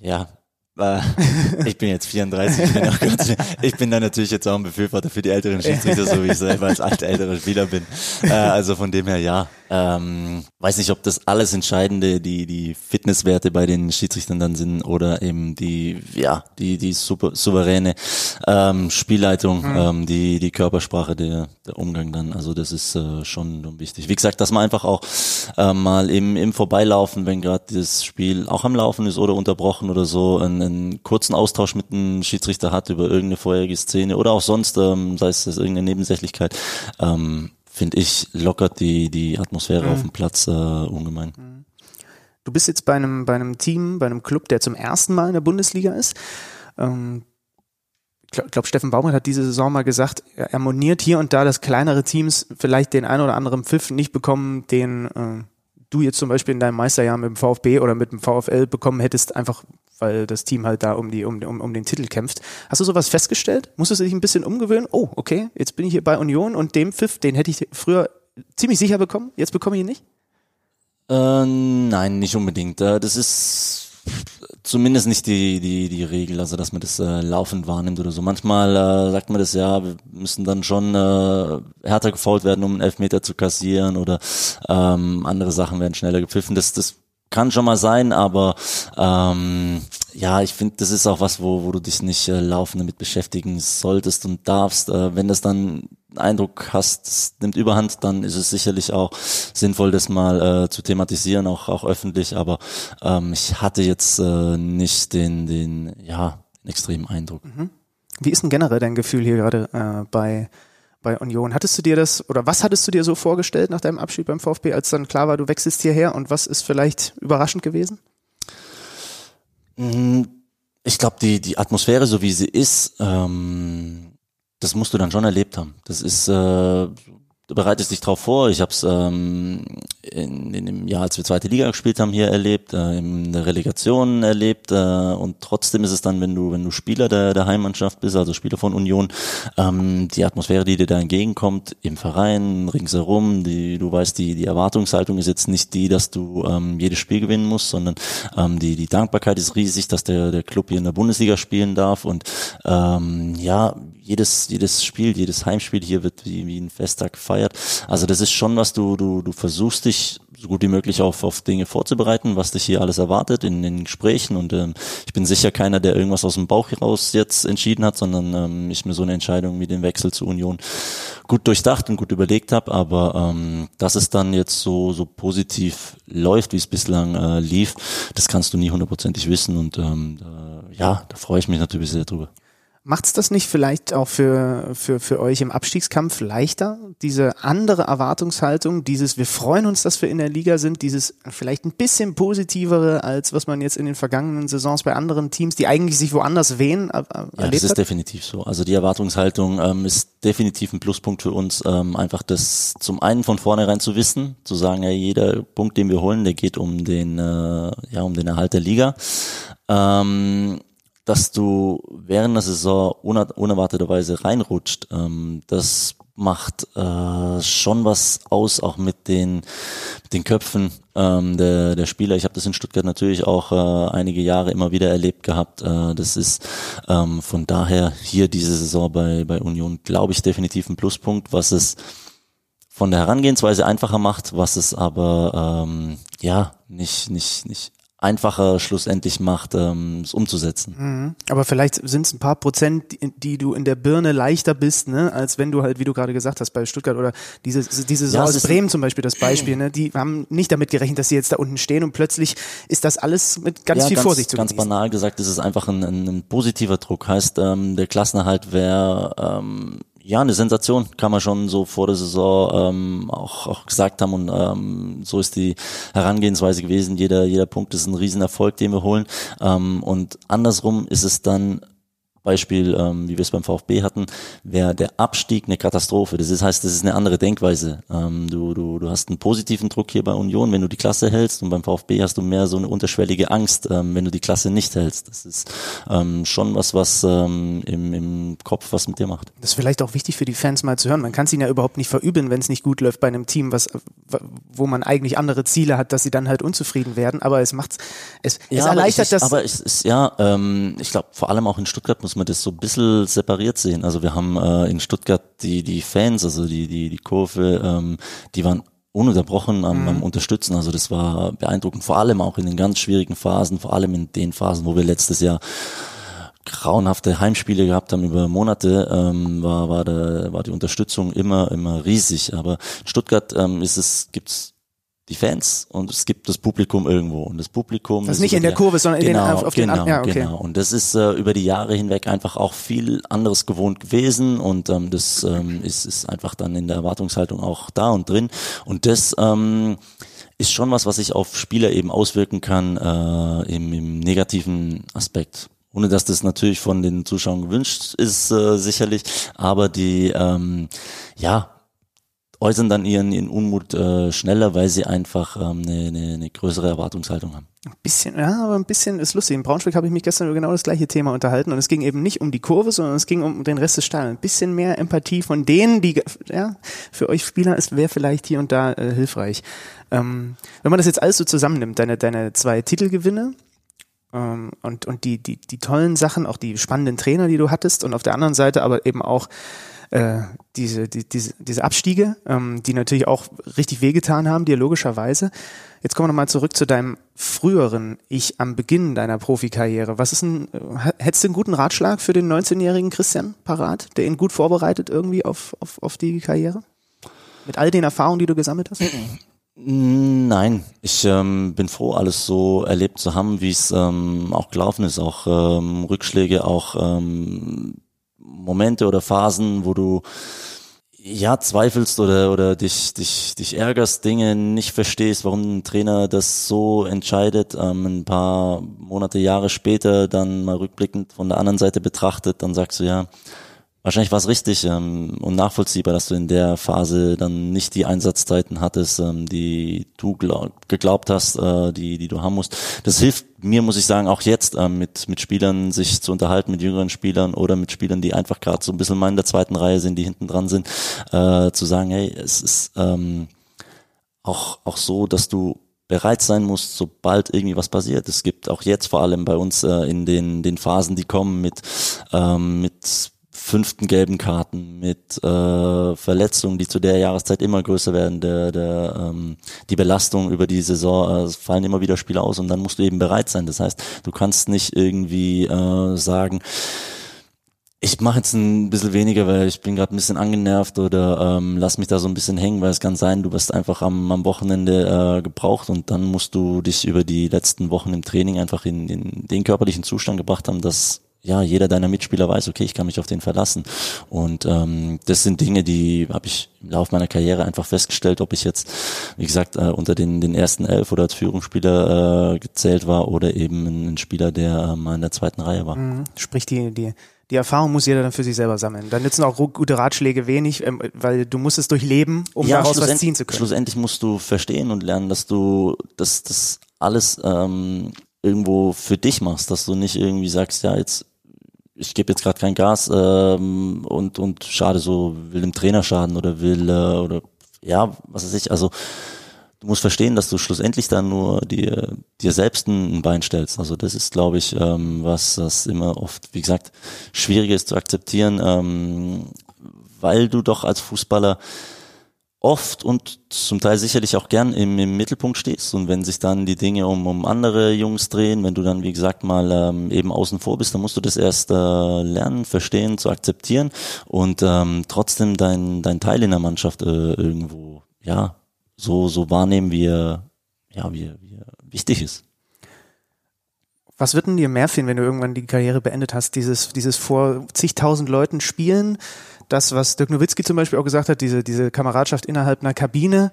Ja, äh, *laughs* ich bin jetzt 34, ich bin, auch ganz, ich bin da natürlich jetzt auch ein Befürworter für die älteren Schiedsrichter, so wie ich selber als alter älterer Spieler bin. Äh, also von dem her ja. Ähm, weiß nicht, ob das alles Entscheidende die die Fitnesswerte bei den Schiedsrichtern dann sind oder eben die ja die die super souveräne ähm, Spielleitung, ähm, die die Körpersprache der der Umgang dann. Also das ist äh, schon wichtig. Wie gesagt, dass man einfach auch äh, mal im im Vorbeilaufen, wenn gerade das Spiel auch am Laufen ist oder unterbrochen oder so, einen, einen kurzen Austausch mit einem Schiedsrichter hat über irgendeine vorherige Szene oder auch sonst, ähm, sei es das irgendeine Nebensächlichkeit. Ähm, finde ich, lockert die, die Atmosphäre auf dem Platz äh, ungemein. Du bist jetzt bei einem, bei einem Team, bei einem Club, der zum ersten Mal in der Bundesliga ist. Ähm, ich glaube, glaub, Steffen Baumgart hat diese Saison mal gesagt, er, er moniert hier und da, dass kleinere Teams vielleicht den ein oder anderen Pfiff nicht bekommen, den äh, du jetzt zum Beispiel in deinem Meisterjahr mit dem VfB oder mit dem VfL bekommen hättest, einfach weil das Team halt da um, die, um, um, um den Titel kämpft. Hast du sowas festgestellt? Musstest du dich ein bisschen umgewöhnen? Oh, okay, jetzt bin ich hier bei Union und dem Pfiff, den hätte ich früher ziemlich sicher bekommen, jetzt bekomme ich ihn nicht? Äh, nein, nicht unbedingt. Äh, das ist zumindest nicht die, die, die Regel, also dass man das äh, laufend wahrnimmt oder so. Manchmal äh, sagt man das ja, wir müssen dann schon äh, härter gefault werden, um einen Elfmeter zu kassieren oder ähm, andere Sachen werden schneller gepfiffen. Das, das kann schon mal sein, aber ähm, ja, ich finde, das ist auch was, wo, wo du dich nicht äh, laufend damit beschäftigen solltest und darfst. Äh, wenn das dann Eindruck hast, es nimmt Überhand, dann ist es sicherlich auch sinnvoll, das mal äh, zu thematisieren, auch auch öffentlich. Aber ähm, ich hatte jetzt äh, nicht den den ja extremen Eindruck. Wie ist denn generell dein Gefühl hier gerade äh, bei, bei Union? Hattest du dir das oder was hattest du dir so vorgestellt nach deinem Abschied beim VfB, als dann klar war, du wechselst hierher und was ist vielleicht überraschend gewesen? Mm, Ich glaube, die, die Atmosphäre, so wie sie ist, ähm, das musst du dann schon erlebt haben. Das ist, äh, du bereitest dich drauf vor. Ich habe es ähm, in, in dem Jahr, als wir zweite Liga gespielt haben, hier erlebt, äh, in der Relegation erlebt äh, und trotzdem ist es dann, wenn du wenn du Spieler der, der Heimmannschaft bist, also Spieler von Union, ähm, die Atmosphäre, die dir da entgegenkommt im Verein, ringsherum, die du weißt, die die Erwartungshaltung ist jetzt nicht die, dass du ähm, jedes Spiel gewinnen musst, sondern ähm, die die Dankbarkeit ist riesig, dass der der Club hier in der Bundesliga spielen darf und ähm, ja jedes jedes Spiel, jedes Heimspiel hier wird wie, wie ein Festtag gefeiert. Also das ist schon was du du du versuchst dich so gut wie möglich auf auf Dinge vorzubereiten, was dich hier alles erwartet in den Gesprächen und ähm, ich bin sicher keiner, der irgendwas aus dem Bauch heraus jetzt entschieden hat, sondern ähm, ich mir so eine Entscheidung wie den Wechsel zu Union gut durchdacht und gut überlegt habe, aber ähm, dass es dann jetzt so so positiv läuft, wie es bislang äh, lief, das kannst du nie hundertprozentig wissen und ähm, da, ja, da freue ich mich natürlich sehr drüber. Macht's das nicht vielleicht auch für, für, für euch im Abstiegskampf leichter? Diese andere Erwartungshaltung, dieses wir freuen uns, dass wir in der Liga sind, dieses vielleicht ein bisschen positivere, als was man jetzt in den vergangenen Saisons bei anderen Teams, die eigentlich sich woanders wehen, er ja, erlebt das ist hat? definitiv so. Also die Erwartungshaltung ähm, ist definitiv ein Pluspunkt für uns. Ähm, einfach das zum einen von vornherein zu wissen, zu sagen, ja, jeder Punkt, den wir holen, der geht um den, äh, ja, um den Erhalt der Liga. Ähm, dass du während der Saison unerwarteterweise reinrutscht, ähm, das macht äh, schon was aus, auch mit den, mit den Köpfen ähm, der, der Spieler. Ich habe das in Stuttgart natürlich auch äh, einige Jahre immer wieder erlebt gehabt. Äh, das ist ähm, von daher hier diese Saison bei, bei Union, glaube ich, definitiv ein Pluspunkt, was es von der Herangehensweise einfacher macht, was es aber ähm, ja nicht nicht nicht einfacher schlussendlich macht, ähm, es umzusetzen. Mhm. Aber vielleicht sind es ein paar Prozent, die, die, du in der Birne leichter bist, ne, als wenn du halt, wie du gerade gesagt hast, bei Stuttgart oder diese, diese Saison ja, aus Bremen zum Beispiel das Beispiel, *clears throat* ne, die haben nicht damit gerechnet, dass sie jetzt da unten stehen und plötzlich ist das alles mit ganz ja, viel ganz, Vorsicht zu Ganz genießen. banal gesagt, ist es einfach ein, ein, ein positiver Druck. Heißt, ähm, der Klassenerhalt wäre ähm, ja, eine Sensation, kann man schon so vor der Saison ähm, auch, auch gesagt haben und ähm, so ist die Herangehensweise gewesen. Jeder, jeder Punkt ist ein Riesenerfolg, den wir holen. Ähm, und andersrum ist es dann Beispiel, ähm, wie wir es beim VfB hatten, wäre der Abstieg eine Katastrophe. Das heißt, das ist eine andere Denkweise. Ähm, du, du, du hast einen positiven Druck hier bei Union, wenn du die Klasse hältst und beim VfB hast du mehr so eine unterschwellige Angst, ähm, wenn du die Klasse nicht hältst. Das ist ähm, schon was, was ähm, im, im Kopf was mit dir macht. Das ist vielleicht auch wichtig für die Fans mal zu hören. Man kann es ihnen ja überhaupt nicht verübeln, wenn es nicht gut läuft bei einem Team, was, wo man eigentlich andere Ziele hat, dass sie dann halt unzufrieden werden. Aber es macht es, ja, es erleichtert das. Aber es ist ja, ähm, ich glaube, vor allem auch in Stuttgart muss muss man das so ein bisschen separiert sehen. Also wir haben äh, in Stuttgart die, die Fans, also die, die, die Kurve, ähm, die waren ununterbrochen am, am mhm. Unterstützen. Also das war beeindruckend, vor allem auch in den ganz schwierigen Phasen, vor allem in den Phasen, wo wir letztes Jahr grauenhafte Heimspiele gehabt haben über Monate, ähm, war, war, der, war die Unterstützung immer, immer riesig. Aber in Stuttgart ähm, ist es, gibt's die Fans und es gibt das Publikum irgendwo. Und das Publikum das ist nicht in der Kurve sondern genau, in den, auf genau, den ja, okay. genau. Und das ist äh, über die Jahre hinweg einfach auch viel anderes gewohnt gewesen und ähm, das ähm, ist, ist einfach dann in der Erwartungshaltung auch da und drin. Und das ähm, ist schon was was sich auf Spieler eben auswirken kann äh, im, im negativen Aspekt. Ohne dass das natürlich von den Zuschauern gewünscht ist äh, sicherlich aber die ähm, ja äußern dann ihren, ihren Unmut äh, schneller, weil sie einfach ähm, eine, eine, eine größere Erwartungshaltung haben. Ein bisschen, ja, aber ein bisschen ist lustig. In Braunschweig habe ich mich gestern über genau das gleiche Thema unterhalten und es ging eben nicht um die Kurve, sondern es ging um den Rest des Stadions. Ein bisschen mehr Empathie von denen, die, ja, für euch Spieler ist, wäre vielleicht hier und da äh, hilfreich. Ähm, wenn man das jetzt alles so zusammennimmt, deine, deine zwei Titelgewinne, ähm, und, und die, die, die tollen Sachen, auch die spannenden Trainer, die du hattest und auf der anderen Seite aber eben auch äh, diese, die, diese, diese Abstiege, ähm, die natürlich auch richtig wehgetan haben, dir logischerweise. Jetzt kommen wir nochmal zurück zu deinem früheren Ich am Beginn deiner Profikarriere. Was ist ein, hättest du einen guten Ratschlag für den 19-jährigen Christian parat, der ihn gut vorbereitet irgendwie auf, auf, auf die Karriere? Mit all den Erfahrungen, die du gesammelt hast? Nein, ich ähm, bin froh, alles so erlebt zu haben, wie es ähm, auch gelaufen ist. Auch ähm, Rückschläge, auch ähm, Momente oder Phasen, wo du ja zweifelst oder oder dich dich dich ärgerst, Dinge nicht verstehst, warum ein Trainer das so entscheidet. Ähm, ein paar Monate, Jahre später dann mal rückblickend von der anderen Seite betrachtet, dann sagst du ja, wahrscheinlich war es richtig ähm, und nachvollziehbar, dass du in der Phase dann nicht die Einsatzzeiten hattest, ähm, die du glaub, geglaubt hast, äh, die, die du haben musst. Das hilft mir, muss ich sagen, auch jetzt ähm, mit, mit Spielern sich zu unterhalten, mit jüngeren Spielern oder mit Spielern, die einfach gerade so ein bisschen mal in der zweiten Reihe sind, die hinten dran sind, äh, zu sagen, hey, es ist ähm, auch, auch so, dass du bereit sein musst, sobald irgendwie was passiert. Es gibt auch jetzt vor allem bei uns äh, in den, den Phasen, die kommen mit, ähm, mit fünften gelben Karten, mit äh, Verletzungen, die zu der Jahreszeit immer größer werden, der, der, ähm, die Belastung über die Saison, äh, es fallen immer wieder Spiele aus und dann musst du eben bereit sein. Das heißt, du kannst nicht irgendwie äh, sagen, ich mache jetzt ein bisschen weniger, weil ich bin gerade ein bisschen angenervt oder ähm, lass mich da so ein bisschen hängen, weil es kann sein, du wirst einfach am, am Wochenende äh, gebraucht und dann musst du dich über die letzten Wochen im Training einfach in, in den körperlichen Zustand gebracht haben, dass ja, jeder deiner Mitspieler weiß, okay, ich kann mich auf den verlassen. Und ähm, das sind Dinge, die habe ich im Laufe meiner Karriere einfach festgestellt, ob ich jetzt, wie gesagt, äh, unter den, den ersten elf oder als Führungsspieler äh, gezählt war oder eben ein Spieler, der äh, mal in der zweiten Reihe war. Mhm. Sprich, die, die, die Erfahrung muss jeder dann für sich selber sammeln. Dann nützen auch gute Ratschläge wenig, ähm, weil du musst es durchleben, um ja, daraus was ziehen zu können. Schlussendlich musst du verstehen und lernen, dass du das, das alles ähm, irgendwo für dich machst, dass du nicht irgendwie sagst, ja, jetzt ich gebe jetzt gerade kein Gas ähm, und und schade so will dem Trainer schaden oder will äh, oder ja was weiß ich. Also du musst verstehen dass du schlussendlich dann nur dir dir selbst ein Bein stellst. Also das ist glaube ich ähm, was das immer oft wie gesagt schwierig ist zu akzeptieren ähm, weil du doch als Fußballer oft und zum Teil sicherlich auch gern im, im Mittelpunkt stehst und wenn sich dann die Dinge um, um andere Jungs drehen, wenn du dann wie gesagt mal ähm, eben außen vor bist, dann musst du das erst äh, lernen, verstehen, zu akzeptieren und ähm, trotzdem dein, dein Teil in der Mannschaft äh, irgendwo ja so so wahrnehmen, wie er ja wie, wie er wichtig ist. Was wird denn dir mehr fehlen, wenn du irgendwann die Karriere beendet hast? Dieses, dieses vor zigtausend Leuten spielen, das, was Dirk Nowitzki zum Beispiel auch gesagt hat, diese, diese Kameradschaft innerhalb einer Kabine.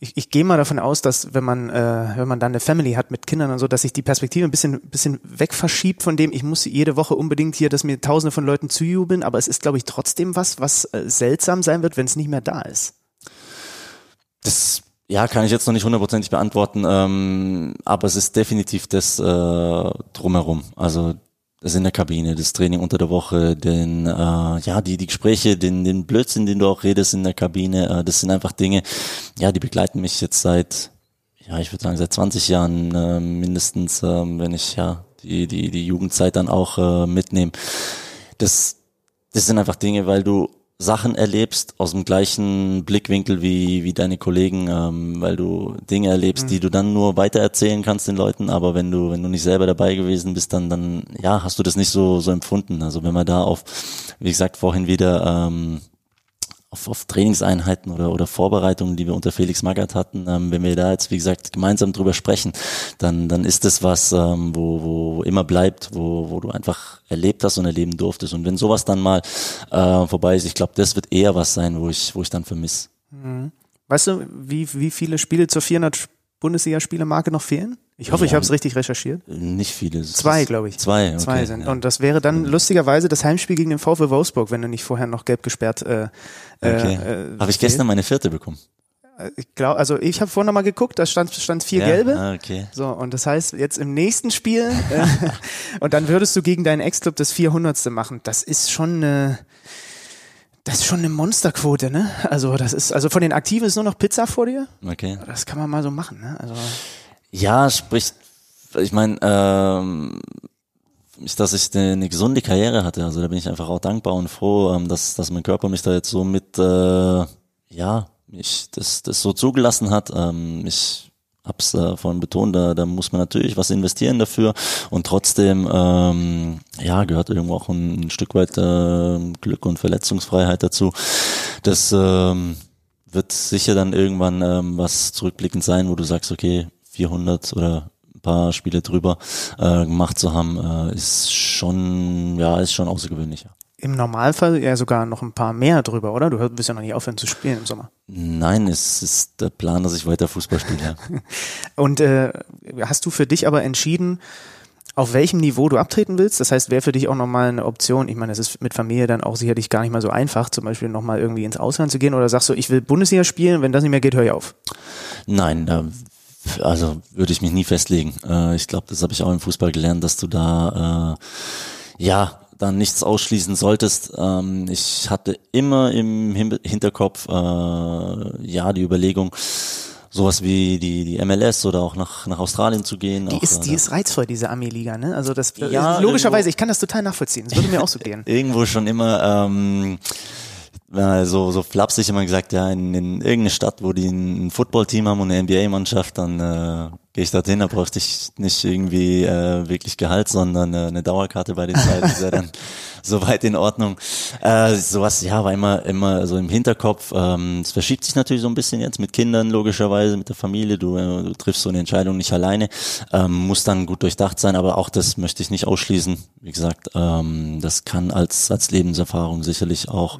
Ich, ich gehe mal davon aus, dass wenn man, äh, wenn man dann eine Family hat mit Kindern und so, dass sich die Perspektive ein bisschen, bisschen weg verschiebt von dem, ich muss jede Woche unbedingt hier, dass mir tausende von Leuten zujubeln, aber es ist, glaube ich, trotzdem was, was äh, seltsam sein wird, wenn es nicht mehr da ist. Das ja, kann ich jetzt noch nicht hundertprozentig beantworten, ähm, aber es ist definitiv das äh, drumherum. Also das in der Kabine, das Training unter der Woche, den, äh, ja, die, die Gespräche, den, den Blödsinn, den du auch redest in der Kabine, äh, das sind einfach Dinge, ja, die begleiten mich jetzt seit, ja, ich würde sagen, seit 20 Jahren äh, mindestens, äh, wenn ich ja die, die, die Jugendzeit dann auch äh, mitnehme. Das, das sind einfach Dinge, weil du Sachen erlebst aus dem gleichen Blickwinkel wie, wie deine Kollegen, ähm, weil du Dinge erlebst, mhm. die du dann nur weitererzählen kannst den Leuten, aber wenn du, wenn du nicht selber dabei gewesen bist, dann, dann, ja, hast du das nicht so, so empfunden. Also wenn man da auf, wie gesagt, vorhin wieder, ähm, auf, auf Trainingseinheiten oder, oder Vorbereitungen, die wir unter Felix Magath hatten, ähm, wenn wir da jetzt, wie gesagt, gemeinsam drüber sprechen, dann, dann ist das was, ähm, wo, wo immer bleibt, wo, wo du einfach erlebt hast und erleben durftest. Und wenn sowas dann mal äh, vorbei ist, ich glaube, das wird eher was sein, wo ich, wo ich dann vermisse. Mhm. Weißt du, wie, wie viele Spiele zur 400 Bundesliga-Spielemarke noch fehlen? Ich hoffe, ja, ich habe es richtig recherchiert. Nicht viele. Zwei, glaube ich. Zwei, okay, Zwei sind. Ja. Und das wäre dann lustigerweise das Heimspiel gegen den VfL Wolfsburg, wenn du nicht vorher noch gelb gesperrt. Äh, äh okay. Äh, habe ich gestern meine vierte bekommen? Äh, ich glaube, also ich habe vorhin noch mal geguckt, da stand stand vier ja? gelbe. Ah, okay. So und das heißt jetzt im nächsten Spiel äh, *laughs* und dann würdest du gegen deinen Ex-Club das 400. machen. Das ist schon eine das ist schon eine Monsterquote, ne? Also das ist also von den Aktiven ist nur noch Pizza vor dir. Okay. Das kann man mal so machen, ne? Also ja, spricht, ich meine, ähm, dass ich eine, eine gesunde Karriere hatte. Also da bin ich einfach auch dankbar und froh, ähm, dass, dass mein Körper mich da jetzt so mit, äh, ja, mich das, das so zugelassen hat. Ähm, ich hab's äh, vorhin betont, da, da muss man natürlich was investieren dafür und trotzdem ähm, ja gehört irgendwo auch ein, ein Stück weit äh, Glück und Verletzungsfreiheit dazu. Das ähm, wird sicher dann irgendwann ähm, was zurückblickend sein, wo du sagst, okay, 400 oder ein paar Spiele drüber äh, gemacht zu haben, äh, ist schon, ja, ist schon außergewöhnlich. Im Normalfall ja sogar noch ein paar mehr drüber, oder? Du wirst ja noch nicht aufhören zu spielen im Sommer. Nein, es ist der Plan, dass ich weiter Fußball spiele. *laughs* Und äh, hast du für dich aber entschieden, auf welchem Niveau du abtreten willst. Das heißt, wäre für dich auch nochmal eine Option. Ich meine, es ist mit Familie dann auch sicherlich gar nicht mal so einfach, zum Beispiel nochmal irgendwie ins Ausland zu gehen. Oder sagst du, ich will Bundesliga spielen, wenn das nicht mehr geht, höre ich auf? Nein, da also würde ich mich nie festlegen. Äh, ich glaube, das habe ich auch im Fußball gelernt, dass du da äh, ja dann nichts ausschließen solltest. Ähm, ich hatte immer im Hinterkopf äh, ja die Überlegung, sowas wie die, die MLS oder auch nach, nach Australien zu gehen. Die, auch, ist, die äh, ist reizvoll, diese Armeeliga, ne? Also das ja, logischerweise, ich kann das total nachvollziehen. Das würde mir auch so gehen. *laughs* Irgendwo schon immer ähm, so, so flapsig immer gesagt, ja, in, in irgendeine Stadt, wo die ein Footballteam haben und eine NBA-Mannschaft, dann äh, gehe ich dorthin, da brauchte ich nicht irgendwie äh, wirklich Gehalt, sondern äh, eine Dauerkarte bei den Zeiten. Das wäre dann *laughs* soweit in Ordnung. Äh, sowas, ja, war immer, immer so im Hinterkopf. Ähm, es verschiebt sich natürlich so ein bisschen jetzt mit Kindern, logischerweise, mit der Familie. Du, äh, du triffst so eine Entscheidung nicht alleine. Ähm, muss dann gut durchdacht sein, aber auch das möchte ich nicht ausschließen. Wie gesagt, ähm, das kann als, als Lebenserfahrung sicherlich auch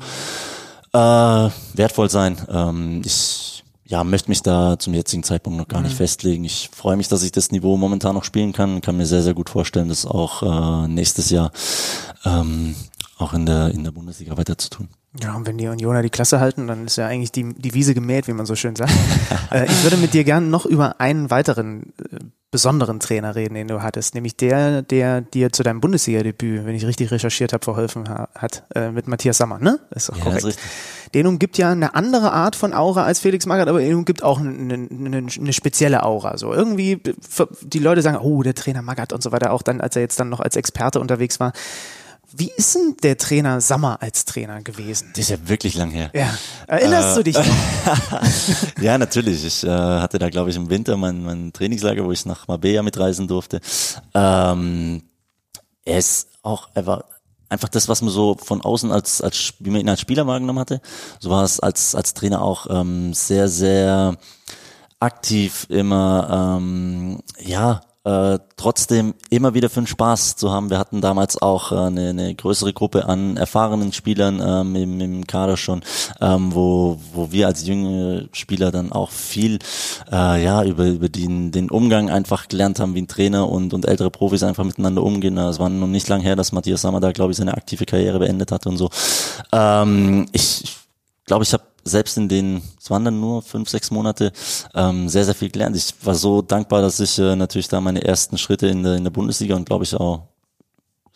äh, wertvoll sein. Ähm, ich ja, möchte mich da zum jetzigen Zeitpunkt noch gar nicht festlegen. Ich freue mich, dass ich das Niveau momentan noch spielen kann. Kann mir sehr, sehr gut vorstellen, das auch äh, nächstes Jahr ähm, auch in der, in der Bundesliga weiter zu tun. Ja, und wenn die Unioner die Klasse halten, dann ist ja eigentlich die, die Wiese gemäht, wie man so schön sagt. *laughs* äh, ich würde mit dir gerne noch über einen weiteren äh, besonderen Trainer reden, den du hattest, nämlich der, der dir zu deinem Bundesliga-Debüt, wenn ich richtig recherchiert habe, verholfen ha hat, äh, mit Matthias Sammer, ne? Ist doch Ja, korrekt. ist richtig. Den umgibt ja eine andere Art von Aura als Felix Magath, aber den umgibt auch eine, eine, eine spezielle Aura. So irgendwie, die Leute sagen, oh, der Trainer Magath und so weiter, auch dann, als er jetzt dann noch als Experte unterwegs war. Wie ist denn der Trainer Sammer als Trainer gewesen? Das ist ja wirklich lang her. Ja. Erinnerst Äh, du dich *laughs* ja, natürlich. Ich äh, hatte da, glaube ich, im Winter mein, mein Trainingslager, wo ich nach Marbella mitreisen durfte. Ähm, er ist auch, er war einfach das, was man so von außen als, als wie man ihn als Spieler wahrgenommen hatte, so war es als, als Trainer auch ähm, sehr, sehr aktiv immer, ähm, ja, äh, trotzdem immer wieder für den Spaß zu haben. Wir hatten damals auch äh, eine, eine größere Gruppe an erfahrenen Spielern ähm, im, im Kader schon, ähm, wo, wo wir als junge Spieler dann auch viel äh, ja über, über den, den Umgang einfach gelernt haben, wie ein Trainer und, und ältere Profis einfach miteinander umgehen. Es war noch nicht lang her, dass Matthias Sammer da, glaube ich, seine aktive Karriere beendet hat und so. Ähm, ich ich glaube, ich habe selbst in den, es waren dann nur fünf, sechs Monate, ähm, sehr, sehr viel gelernt. Ich war so dankbar, dass ich äh, natürlich da meine ersten Schritte in der, in der Bundesliga und glaube ich auch,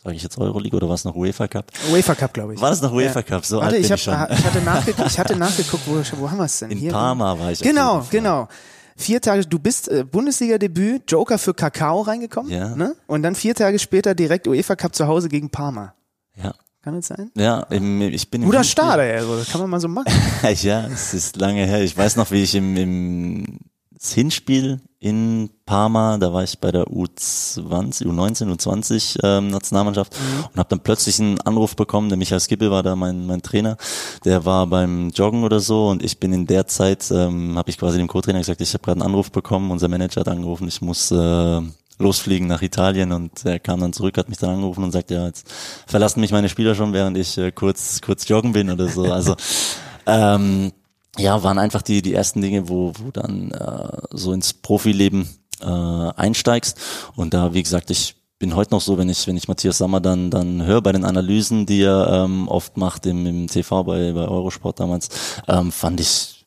sage ich jetzt Euroleague oder was noch UEFA Cup? UEFA Cup, glaube ich. War das noch UEFA Ja. Cup? So Warte, alt ich, bin hab, ich schon. ich, hatte nachgeguckt, ich hatte nachgeguckt, wo, wo haben wir es denn? In Hier, Parma war ich. Genau, genau. Vier Tage, du bist äh, Bundesliga-Debüt, Joker für Kakao reingekommen, Ja. ne? Und dann vier Tage später direkt UEFA Cup zu Hause gegen Parma. Ja. Kann das sein? Ja, im, ich bin im Guter Start, ey, also, das kann man mal so machen. *laughs* ja, es ist lange her. Ich weiß noch, wie ich im, im Hinspiel in Parma, da war ich bei der U20, U19, U20 ähm, Nationalmannschaft und habe dann plötzlich einen Anruf bekommen. Der Michael Skippel war da mein, mein Trainer. Der war beim Joggen oder so und ich bin in der Zeit, ähm, habe ich quasi dem Co-Trainer gesagt, ich habe gerade einen Anruf bekommen. Unser Manager hat angerufen, ich muss äh, losfliegen nach Italien und er kam dann zurück, hat mich dann angerufen und sagt, ja, jetzt verlassen mich meine Spieler schon, während ich äh, kurz kurz joggen bin oder so. Also *laughs* ähm, ja, waren einfach die die ersten Dinge, wo wo dann äh, so ins Profileben äh, einsteigst und da wie gesagt, ich bin heute noch so, wenn ich wenn ich Matthias Sammer dann dann höre bei den Analysen, die er ähm, oft macht im, im TV bei bei Eurosport damals, ähm, fand ich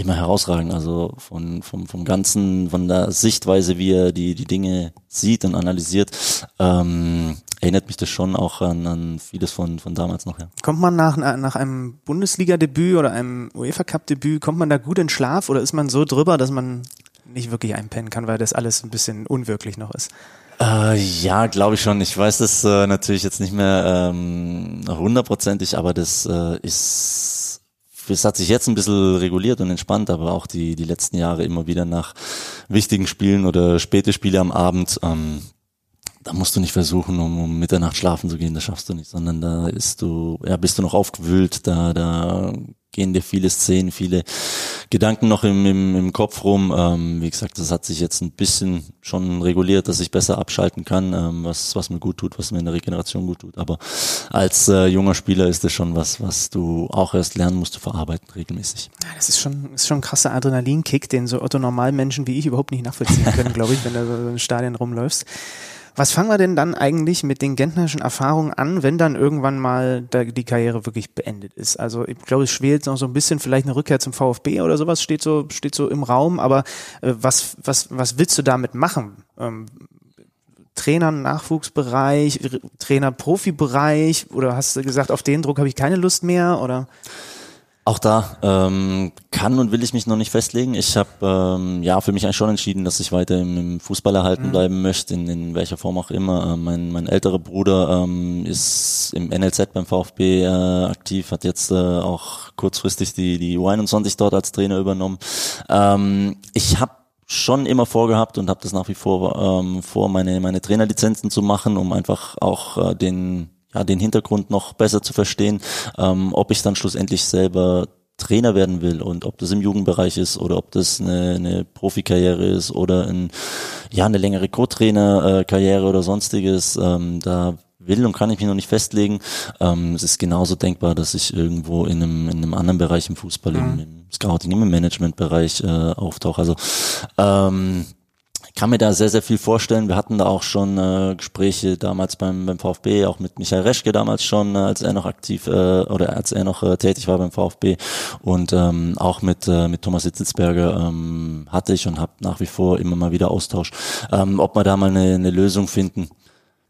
immer herausragend. Also von, vom, vom Ganzen, von der Sichtweise, wie er die, die Dinge sieht und analysiert, ähm, erinnert mich das schon auch an, an vieles von, von damals noch, ja. Kommt man nach, nach einem Bundesliga-Debüt oder einem UEFA Cup-Debüt, kommt man da gut in Schlaf oder ist man so drüber, dass man nicht wirklich einpennen kann, weil das alles ein bisschen unwirklich noch ist? Äh, ja, glaube ich schon. Ich weiß das äh, natürlich jetzt nicht mehr ähm, hundertprozentig, aber das äh, ist es hat sich jetzt ein bisschen reguliert und entspannt, aber auch die, die letzten Jahre immer wieder nach wichtigen Spielen oder späte Spiele am Abend, ähm, da musst du nicht versuchen, um, um Mitternacht schlafen zu gehen, das schaffst du nicht, sondern da ist du, ja, bist du noch aufgewühlt, da, da gehen dir viele Szenen, viele Gedanken noch im, im, im Kopf rum. Ähm, wie gesagt, das hat sich jetzt ein bisschen schon reguliert, dass ich besser abschalten kann, ähm, was, was mir gut tut, was mir in der Regeneration gut tut. Aber als äh, junger Spieler ist das schon was, was du auch erst lernen musst zu verarbeiten, regelmäßig. Ja, das ist schon, ist schon ein krasser Adrenalinkick, den so Otto-Normalmenschen wie ich überhaupt nicht nachvollziehen können, *laughs* glaube ich, wenn du so in Stadien rumläufst. Was fangen wir denn dann eigentlich mit den gentnerischen Erfahrungen an, wenn dann irgendwann mal die Karriere wirklich beendet ist? Also ich glaube, es schwelt noch so ein bisschen vielleicht eine Rückkehr zum VfB oder sowas steht so steht so im Raum. Aber äh, was was was willst du damit machen? Ähm, Trainer Nachwuchsbereich, Trainer Profibereich oder hast du gesagt, auf den Druck habe ich keine Lust mehr oder? Auch da ähm, kann und will ich mich noch nicht festlegen. Ich habe ähm, ja für mich eigentlich schon entschieden, dass ich weiter im, im Fußball erhalten bleiben möchte, in, in welcher Form auch immer. Ähm, mein, mein älterer Bruder ähm, ist im NLZ beim VfB äh, aktiv, hat jetzt äh, auch kurzfristig die, die U21 dort als Trainer übernommen. Ähm, ich habe schon immer vorgehabt und habe das nach wie vor ähm, vor, meine meine Trainerlizenzen zu machen, um einfach auch äh, den ja den Hintergrund noch besser zu verstehen, ähm, ob ich dann schlussendlich selber Trainer werden will und ob das im Jugendbereich ist oder ob das eine, eine Profikarriere ist oder ein, ja eine längere Co-Trainer-Karriere oder sonstiges, ähm, da will und kann ich mich noch nicht festlegen. Ähm, es ist genauso denkbar, dass ich irgendwo in einem, in einem anderen Bereich im Fußball, mhm. im, im Scouting, im Managementbereich äh, auftauche. Also ähm, kann mir da sehr, sehr viel vorstellen. Wir hatten da auch schon äh, Gespräche damals beim, beim VfB, auch mit Michael Reschke damals schon, äh, als er noch aktiv äh, oder als er noch äh, tätig war beim VfB und ähm, auch mit, äh, mit Thomas Sitzelsberger ähm, hatte ich und habe nach wie vor immer mal wieder Austausch. Ähm, ob wir da mal eine, eine Lösung finden,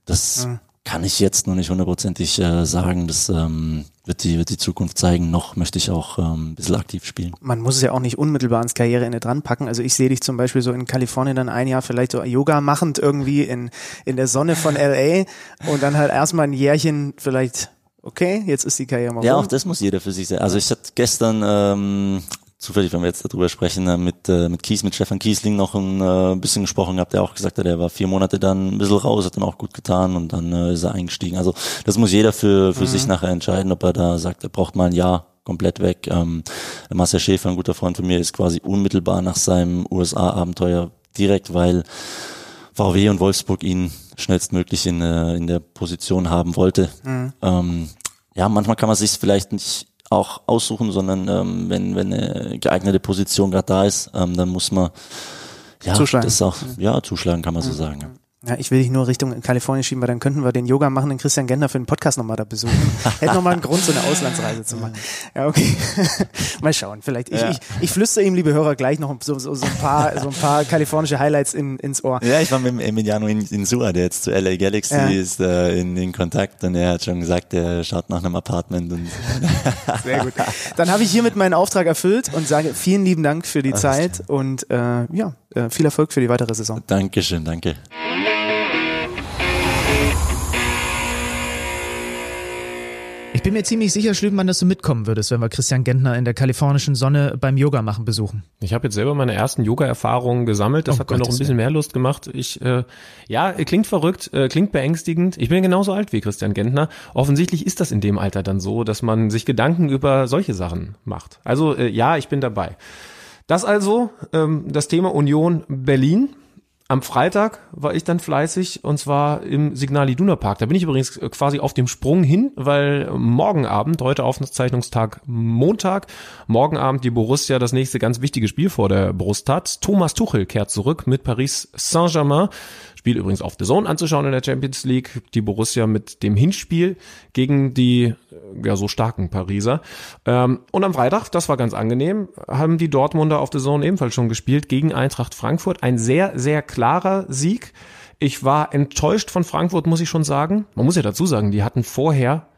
das mhm kann ich jetzt noch nicht hundertprozentig äh, sagen. Das ähm, wird, die, wird die Zukunft zeigen. Noch möchte ich auch ähm, ein bisschen aktiv spielen. Man muss es ja auch nicht unmittelbar ans Karriereende dran packen. Also ich sehe dich zum Beispiel so in Kalifornien dann ein Jahr vielleicht so Yoga machend irgendwie in, in der Sonne von LA und dann halt erstmal ein Jährchen vielleicht okay, jetzt ist die Karriere mal Ja, rum. auch das muss jeder für sich sehen. Also ich hatte gestern ähm, zufällig, wenn wir jetzt darüber sprechen, äh, mit, äh, mit Kies, mit Stefan Kiesling noch ein äh, bisschen gesprochen gehabt, der auch gesagt hat, er war vier Monate dann ein bisschen raus, hat dann auch gut getan und dann ist er eingestiegen. Also das muss jeder für, für mhm. sich nachher entscheiden, ob er da sagt, er braucht mal ein Jahr komplett weg. Ähm, Marcel Schäfer, ein guter Freund von mir, ist quasi unmittelbar nach seinem USA-Abenteuer direkt, weil VW und Wolfsburg ihn schnellstmöglich in, in der Position haben wollte. Mhm. Ähm, ja, manchmal kann man sich vielleicht nicht auch aussuchen, sondern ähm, wenn, wenn eine geeignete Position gerade da ist, ähm, dann muss man ja, zuschlagen. das auch, ja, zuschlagen kann man so sagen. Ja. Ich will dich nur Richtung Kalifornien schieben, weil dann könnten wir den Yoga machen, den Christian Gender für den Podcast nochmal da besuchen. *laughs* Hätte nochmal einen Grund, so eine Auslandsreise zu machen. Ja, okay. *laughs* mal schauen. Vielleicht, ich, ja. ich, ich flüstere ihm, liebe Hörer, gleich noch so, so, so, ein, paar, so ein paar kalifornische Highlights in, ins Ohr. Ja, ich war mit Emiliano in, in Sua, der jetzt zu LA Galaxy ja. ist, äh, in, in Kontakt und er hat schon gesagt, er schaut nach einem Apartment. Und *laughs* Sehr gut. Dann habe ich hiermit meinen Auftrag erfüllt und sage vielen lieben Dank für die Ach, Zeit und äh, ja, viel Erfolg für die weitere Saison. Dankeschön, danke. Ich bin mir ziemlich sicher, Schlübenmann, dass du mitkommen würdest, wenn wir Christian Gentner in der kalifornischen Sonne beim Yoga machen besuchen. Ich habe jetzt selber meine ersten Yoga-Erfahrungen gesammelt. Das oh hat Gott, mir noch ein bisschen mehr Lust gemacht. Ich, äh, ja, klingt verrückt, äh, klingt beängstigend. Ich bin genauso alt wie Christian Gentner. Offensichtlich ist das in dem Alter dann so, dass man sich Gedanken über solche Sachen macht. Also äh, ja, ich bin dabei. Das also ähm, das Thema Union Berlin. Am Freitag war ich dann fleißig und zwar im Signal Iduna Park. Da bin ich übrigens äh, quasi auf dem Sprung hin, weil morgen Abend, heute Aufzeichnungstag Montag, morgen Abend die Borussia das nächste ganz wichtige Spiel vor der Brust hat. Thomas Tuchel kehrt zurück mit Paris Saint-Germain. Spiel übrigens auf The Zone anzuschauen in der Champions League. Die Borussia mit dem Hinspiel gegen die äh, ja so starken Pariser. Ähm, und am Freitag, das war ganz angenehm, haben die Dortmunder auf The Zone ebenfalls schon gespielt gegen Eintracht Frankfurt. Ein sehr, sehr klarer Sieg. Ich war enttäuscht von Frankfurt, muss ich schon sagen. Man muss ja dazu sagen, die hatten vorher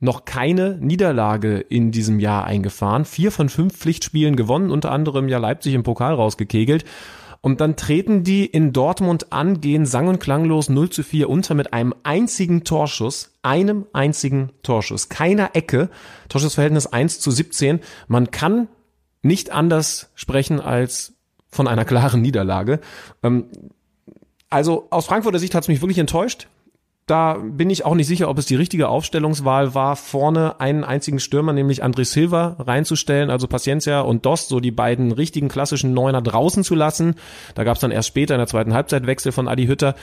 noch keine Niederlage in diesem Jahr eingefahren. Vier von fünf Pflichtspielen gewonnen, unter anderem ja Leipzig im Pokal rausgekegelt. Und dann treten die in Dortmund an, gehen sang- und klanglos 0 zu 4 unter mit einem einzigen Torschuss, einem einzigen Torschuss, keiner Ecke, Torschussverhältnis 1 zu 17. Man kann nicht anders sprechen als von einer klaren Niederlage. Ähm, also aus Frankfurter Sicht hat es mich wirklich enttäuscht. Da bin ich auch nicht sicher, ob es die richtige Aufstellungswahl war, vorne einen einzigen Stürmer, nämlich André Silva, reinzustellen, also Paciencia und Dost, so die beiden richtigen klassischen Neuner draußen zu lassen. Da gab es dann erst später in der zweiten Halbzeit Wechsel von Adi Hütter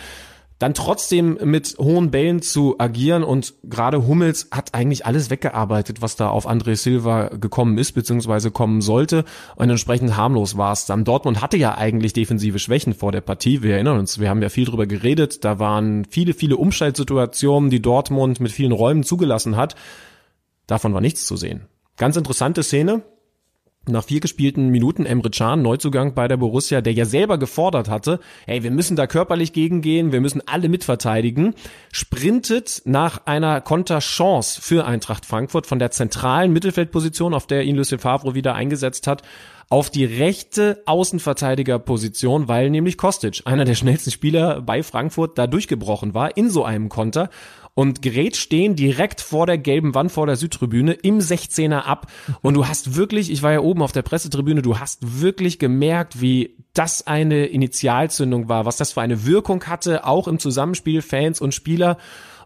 dann trotzdem mit hohen Bällen zu agieren und gerade Hummels hat eigentlich alles weggearbeitet, was da auf André Silva gekommen ist, beziehungsweise kommen sollte. Und entsprechend harmlos war es dann. Dortmund hatte ja eigentlich defensive Schwächen vor der Partie, wir erinnern uns, wir haben ja viel drüber geredet, da waren viele, viele Umschaltsituationen, die Dortmund mit vielen Räumen zugelassen hat, davon war nichts zu sehen. Ganz interessante Szene, nach vier gespielten Minuten Emre Can, Neuzugang bei der Borussia, der ja selber gefordert hatte, hey, wir müssen da körperlich gegengehen, wir müssen alle mitverteidigen, sprintet nach einer Konterchance für Eintracht Frankfurt von der zentralen Mittelfeldposition, auf der ihn Lucien Favre wieder eingesetzt hat, auf die rechte Außenverteidigerposition, weil nämlich Kostic, einer der schnellsten Spieler bei Frankfurt, da durchgebrochen war in so einem Konter. Und gerät stehen direkt vor der gelben Wand vor der Südtribüne im 16er ab. Und du hast wirklich, ich war ja oben auf der Pressetribüne, du hast wirklich gemerkt, wie das eine Initialzündung war, was das für eine Wirkung hatte, auch im Zusammenspiel Fans und Spieler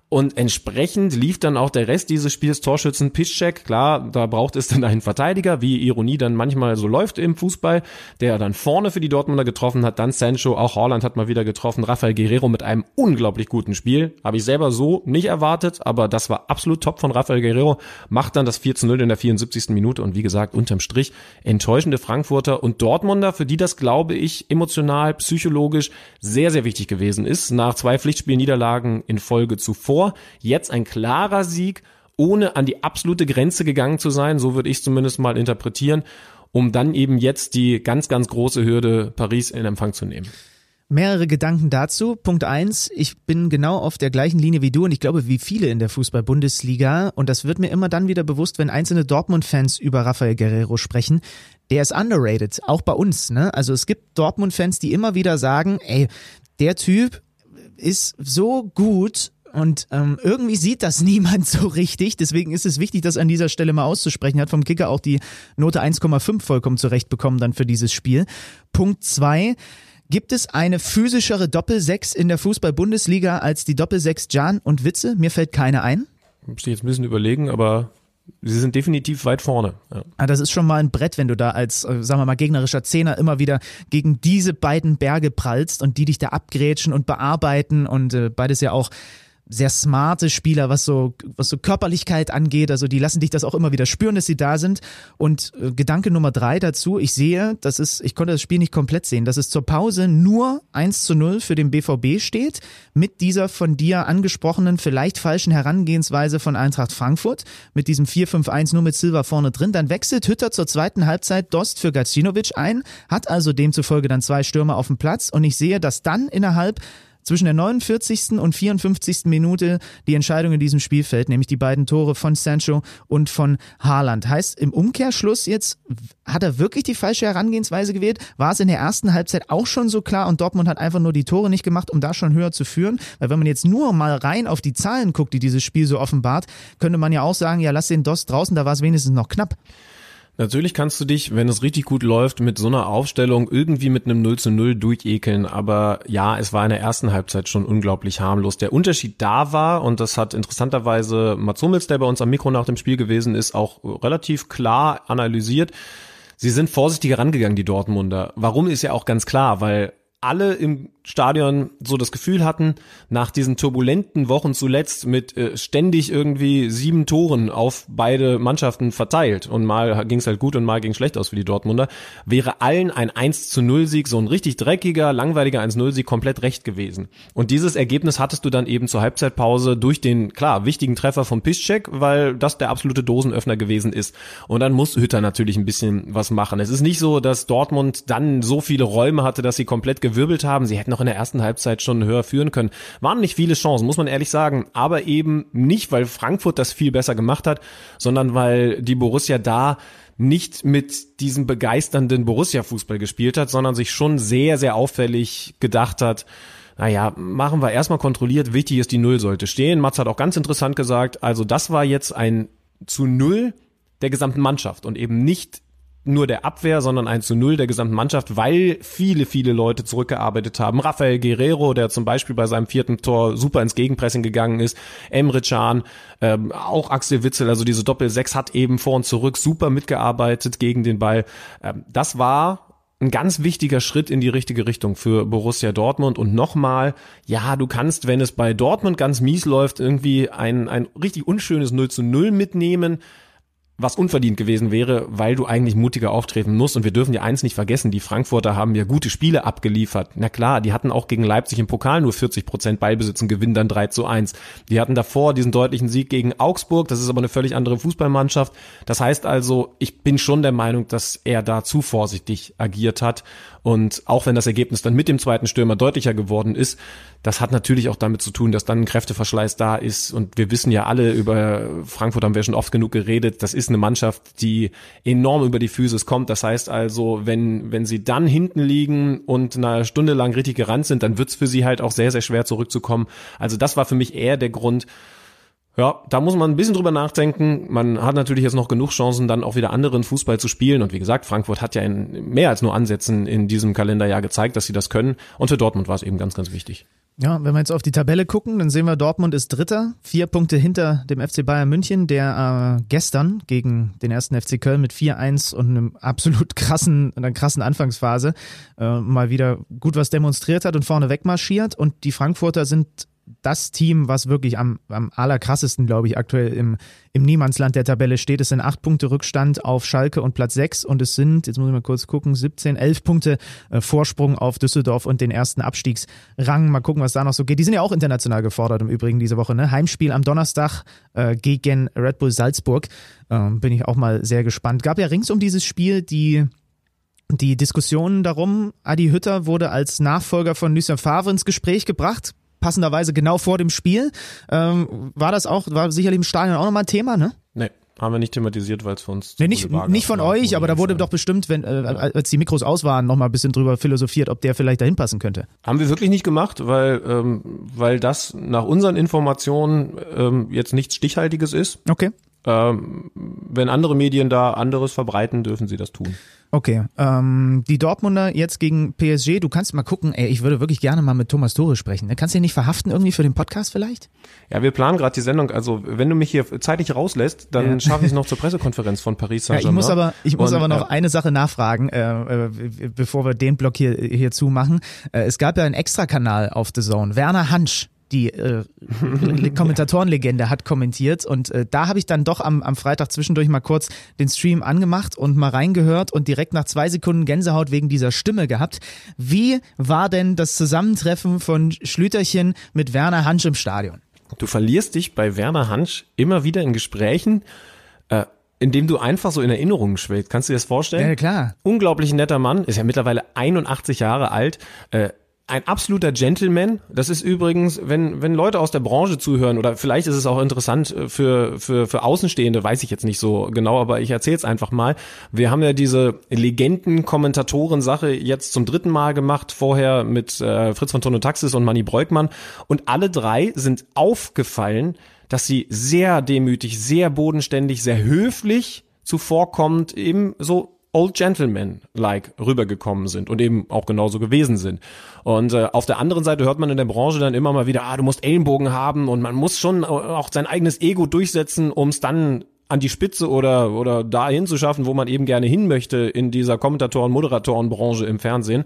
und entsprechend lief dann auch der Rest dieses Spiels Torschützen Piszczek. Klar, da braucht es dann einen Verteidiger, wie Ironie dann manchmal so läuft im Fußball, der dann vorne für die Dortmunder getroffen hat. Dann Sancho, auch Holland hat mal wieder getroffen. Rafael Guerrero mit einem unglaublich guten Spiel. Habe ich selber so nicht erwartet, aber das war absolut top von Rafael Guerrero. Macht dann das 4 zu 0 in der 74. Minute und wie gesagt, unterm Strich enttäuschende Frankfurter und Dortmunder, für die das, glaube ich, emotional, psychologisch sehr, sehr wichtig gewesen ist. Nach zwei Pflichtspielniederlagen in Folge zuvor vor. Jetzt ein klarer Sieg, ohne an die absolute Grenze gegangen zu sein, so würde ich zumindest mal interpretieren, um dann eben jetzt die ganz, ganz große Hürde Paris in Empfang zu nehmen. Mehrere Gedanken dazu. Punkt eins, ich bin genau auf der gleichen Linie wie du und ich glaube wie viele in der Fußball-Bundesliga und das wird mir immer dann wieder bewusst, wenn einzelne Dortmund-Fans über Rafael Guerrero sprechen. Der ist underrated, auch bei uns. Ne? Also es gibt Dortmund-Fans, die immer wieder sagen, ey, der Typ ist so gut und ähm, irgendwie sieht das *laughs* niemand so richtig. Deswegen ist es wichtig, das an dieser Stelle mal auszusprechen. Hat vom Kicker auch die Note 1,5 vollkommen zurecht bekommen dann für dieses Spiel. Punkt zwei. Gibt es eine physischere Doppelsechs in der Fußball-Bundesliga als die Doppelsechs Jan und Witze? Mir fällt keine ein. Muss ich jetzt ein bisschen überlegen, aber Sie sind definitiv weit vorne. Ja. Ah, das ist schon mal ein Brett, wenn du da als, äh, sagen wir mal, gegnerischer Zehner immer wieder gegen diese beiden Berge prallst und die dich da abgrätschen und bearbeiten und äh, beides ja auch sehr smarte Spieler, was so, was so Körperlichkeit angeht. Also die lassen dich das auch immer wieder spüren, dass sie da sind. Und äh, Gedanke Nummer drei dazu, ich sehe, das ist, ich konnte das Spiel nicht komplett sehen, dass es zur Pause nur 1 zu 0 für den BVB steht, mit dieser von dir angesprochenen, vielleicht falschen Herangehensweise von Eintracht Frankfurt, mit diesem 4-5-1 nur mit Silva vorne drin. Dann wechselt Hütter zur zweiten Halbzeit Dost für Gacinovic ein, hat also demzufolge dann zwei Stürmer auf dem Platz und ich sehe, dass dann innerhalb zwischen der 49. und 54. Minute die Entscheidung in diesem Spiel fällt, nämlich die beiden Tore von Sancho und von Haaland. Heißt im Umkehrschluss jetzt, hat er wirklich die falsche Herangehensweise gewählt? War es in der ersten Halbzeit auch schon so klar und Dortmund hat einfach nur die Tore nicht gemacht, um da schon höher zu führen? Weil wenn man jetzt nur mal rein auf die Zahlen guckt, die dieses Spiel so offenbart, könnte man ja auch sagen, ja, lass den Dost draußen, da war es wenigstens noch knapp. Natürlich kannst du dich, wenn es richtig gut läuft, mit so einer Aufstellung irgendwie mit einem 0 zu 0 durchekeln. Aber ja, es war in der ersten Halbzeit schon unglaublich harmlos. Der Unterschied da war, und das hat interessanterweise Mats Hummels, der bei uns am Mikro nach dem Spiel gewesen ist, auch relativ klar analysiert. Sie sind vorsichtiger rangegangen, die Dortmunder. Warum ist ja auch ganz klar, weil alle im Stadion so das Gefühl hatten, nach diesen turbulenten Wochen zuletzt mit äh, ständig irgendwie sieben Toren auf beide Mannschaften verteilt und mal ging es halt gut und mal ging schlecht aus für die Dortmunder, wäre allen ein 1 zu 0 Sieg, so ein richtig dreckiger, langweiliger 1-0 Sieg komplett recht gewesen. Und dieses Ergebnis hattest du dann eben zur Halbzeitpause durch den, klar, wichtigen Treffer von Piszczek, weil das der absolute Dosenöffner gewesen ist. Und dann muss Hütter natürlich ein bisschen was machen. Es ist nicht so, dass Dortmund dann so viele Räume hatte, dass sie komplett gewirbelt haben. Sie hätten noch in der ersten Halbzeit schon höher führen können. Waren nicht viele Chancen, muss man ehrlich sagen, aber eben nicht, weil Frankfurt das viel besser gemacht hat, sondern weil die Borussia da nicht mit diesem begeisternden Borussia-Fußball gespielt hat, sondern sich schon sehr, sehr auffällig gedacht hat, naja, machen wir erstmal kontrolliert, wichtig ist, die Null sollte stehen. Mats hat auch ganz interessant gesagt, also das war jetzt ein zu Null der gesamten Mannschaft und eben nicht nur der Abwehr, sondern 1 zu 0 der gesamten Mannschaft, weil viele, viele Leute zurückgearbeitet haben. Rafael Guerrero, der zum Beispiel bei seinem vierten Tor super ins Gegenpressing gegangen ist, Emre Can, ähm, auch Axel Witzel, also diese Doppel-6 hat eben vor und zurück super mitgearbeitet gegen den Ball. Ähm, das war ein ganz wichtiger Schritt in die richtige Richtung für Borussia Dortmund. Und nochmal, ja, du kannst, wenn es bei Dortmund ganz mies läuft, irgendwie ein, ein richtig unschönes 0 zu 0 mitnehmen was unverdient gewesen wäre, weil du eigentlich mutiger auftreten musst. Und wir dürfen ja eins nicht vergessen, die Frankfurter haben ja gute Spiele abgeliefert. Na klar, die hatten auch gegen Leipzig im Pokal nur 40 Prozent Ballbesitz und gewinnen dann 3 zu 1. Die hatten davor diesen deutlichen Sieg gegen Augsburg, das ist aber eine völlig andere Fußballmannschaft. Das heißt also, ich bin schon der Meinung, dass er da zu vorsichtig agiert hat. Und auch wenn das Ergebnis dann mit dem zweiten Stürmer deutlicher geworden ist, Das hat natürlich auch damit zu tun, dass dann ein Kräfteverschleiß da ist. Und wir wissen ja alle, über Frankfurt haben wir schon oft genug geredet. Das ist eine Mannschaft, die enorm über die Physis kommt. Das heißt also, wenn, wenn sie dann hinten liegen und eine Stunde lang richtig gerannt sind, dann wird's für sie halt auch sehr, sehr schwer zurückzukommen. Also das war für mich eher der Grund, ja, da muss man ein bisschen drüber nachdenken. Man hat natürlich jetzt noch genug Chancen, dann auch wieder anderen Fußball zu spielen. Und wie gesagt, Frankfurt hat ja in mehr als nur Ansätzen in diesem Kalenderjahr gezeigt, dass sie das können. Und für Dortmund war es eben ganz, ganz wichtig. Ja, wenn wir jetzt auf die Tabelle gucken, dann sehen wir, Dortmund ist Dritter, vier Punkte hinter dem FC Bayern München, der äh, gestern gegen den ersten FC Köln mit 4-1 und einem absolut krassen, einer krassen Anfangsphase äh, mal wieder gut was demonstriert hat und vorne wegmarschiert. Und die Frankfurter sind das Team, was wirklich am, am allerkrassesten, glaube ich, aktuell im, im Niemandsland der Tabelle steht. Es sind acht Punkte Rückstand auf Schalke und Platz sechs und es sind, jetzt muss ich mal kurz gucken, 17, 11 Punkte äh, Vorsprung auf Düsseldorf und den ersten Abstiegsrang. Mal gucken, was da noch so geht. Die sind ja auch international gefordert im Übrigen diese Woche. Ne? Heimspiel am Donnerstag äh, gegen Red Bull Salzburg. Äh, bin ich auch mal sehr gespannt. Gab ja rings um dieses Spiel die die Diskussionen darum, Adi Hütter wurde als Nachfolger von Lucien Favre ins Gespräch gebracht passenderweise genau vor dem Spiel. Ähm, war das auch, war sicherlich im Stadion auch nochmal ein Thema, ne? Nee. Haben wir nicht thematisiert, weil es für uns. Nee, nicht, nicht von euch, aber da wurde doch bestimmt, wenn, äh, als die Mikros aus waren, nochmal ein bisschen drüber philosophiert, ob der vielleicht dahin passen könnte. Haben wir wirklich nicht gemacht, weil, ähm, weil das nach unseren Informationen ähm, jetzt nichts Stichhaltiges ist. Okay. Ähm, wenn andere Medien da anderes verbreiten, dürfen sie das tun. Okay, ähm, die Dortmunder jetzt gegen PSG, du kannst mal gucken, ey, ich würde wirklich gerne mal mit Thomas Tore sprechen. Ne? Kannst du ihn nicht verhaften irgendwie für den Podcast vielleicht? Ja, wir planen gerade die Sendung, also wenn du mich hier zeitlich rauslässt, dann ja. schaffe ich es noch *laughs* zur Pressekonferenz von Paris Saint-Germain. Ja, ich muss aber, ich muss Und, aber noch äh, eine Sache nachfragen, äh, äh, bevor wir den Block hier, hier zumachen. Äh, es gab ja einen Extra-Kanal auf The Zone. Werner Hansch die äh, *laughs* Kommentatorenlegende hat kommentiert und äh, da habe ich dann doch am, am Freitag zwischendurch mal kurz den Stream angemacht und mal reingehört und direkt nach zwei Sekunden Gänsehaut wegen dieser Stimme gehabt. Wie war denn das Zusammentreffen von Schlüterchen mit Werner Hansch im Stadion? Du verlierst dich bei Werner Hansch immer wieder in Gesprächen, äh, indem du einfach so in Erinnerungen schwelgst. Kannst du dir das vorstellen? Ja, klar. Unglaublich netter Mann, ist ja mittlerweile 81 Jahre alt. Äh, ein absoluter Gentleman. Das ist übrigens, wenn, wenn Leute aus der Branche zuhören, oder vielleicht ist es auch interessant äh, für, für, für Außenstehende, weiß ich jetzt nicht so genau, aber ich erzähle es einfach mal. Wir haben ja diese Legenden-Kommentatoren-Sache jetzt zum dritten Mal gemacht, vorher mit äh, Fritz von Tonotaxis und Manny Breukmann. Und alle drei sind aufgefallen, dass sie sehr demütig, sehr bodenständig, sehr höflich zuvorkommt, eben so Old Gentleman-like rübergekommen sind und eben auch genauso gewesen sind. Und äh, auf der anderen Seite hört man in der Branche dann immer mal wieder, ah, du musst Ellenbogen haben und man muss schon auch sein eigenes Ego durchsetzen, um es dann an die Spitze oder, oder dahin zu schaffen, wo man eben gerne hin möchte in dieser Kommentatoren-, Moderatorenbranche im Fernsehen.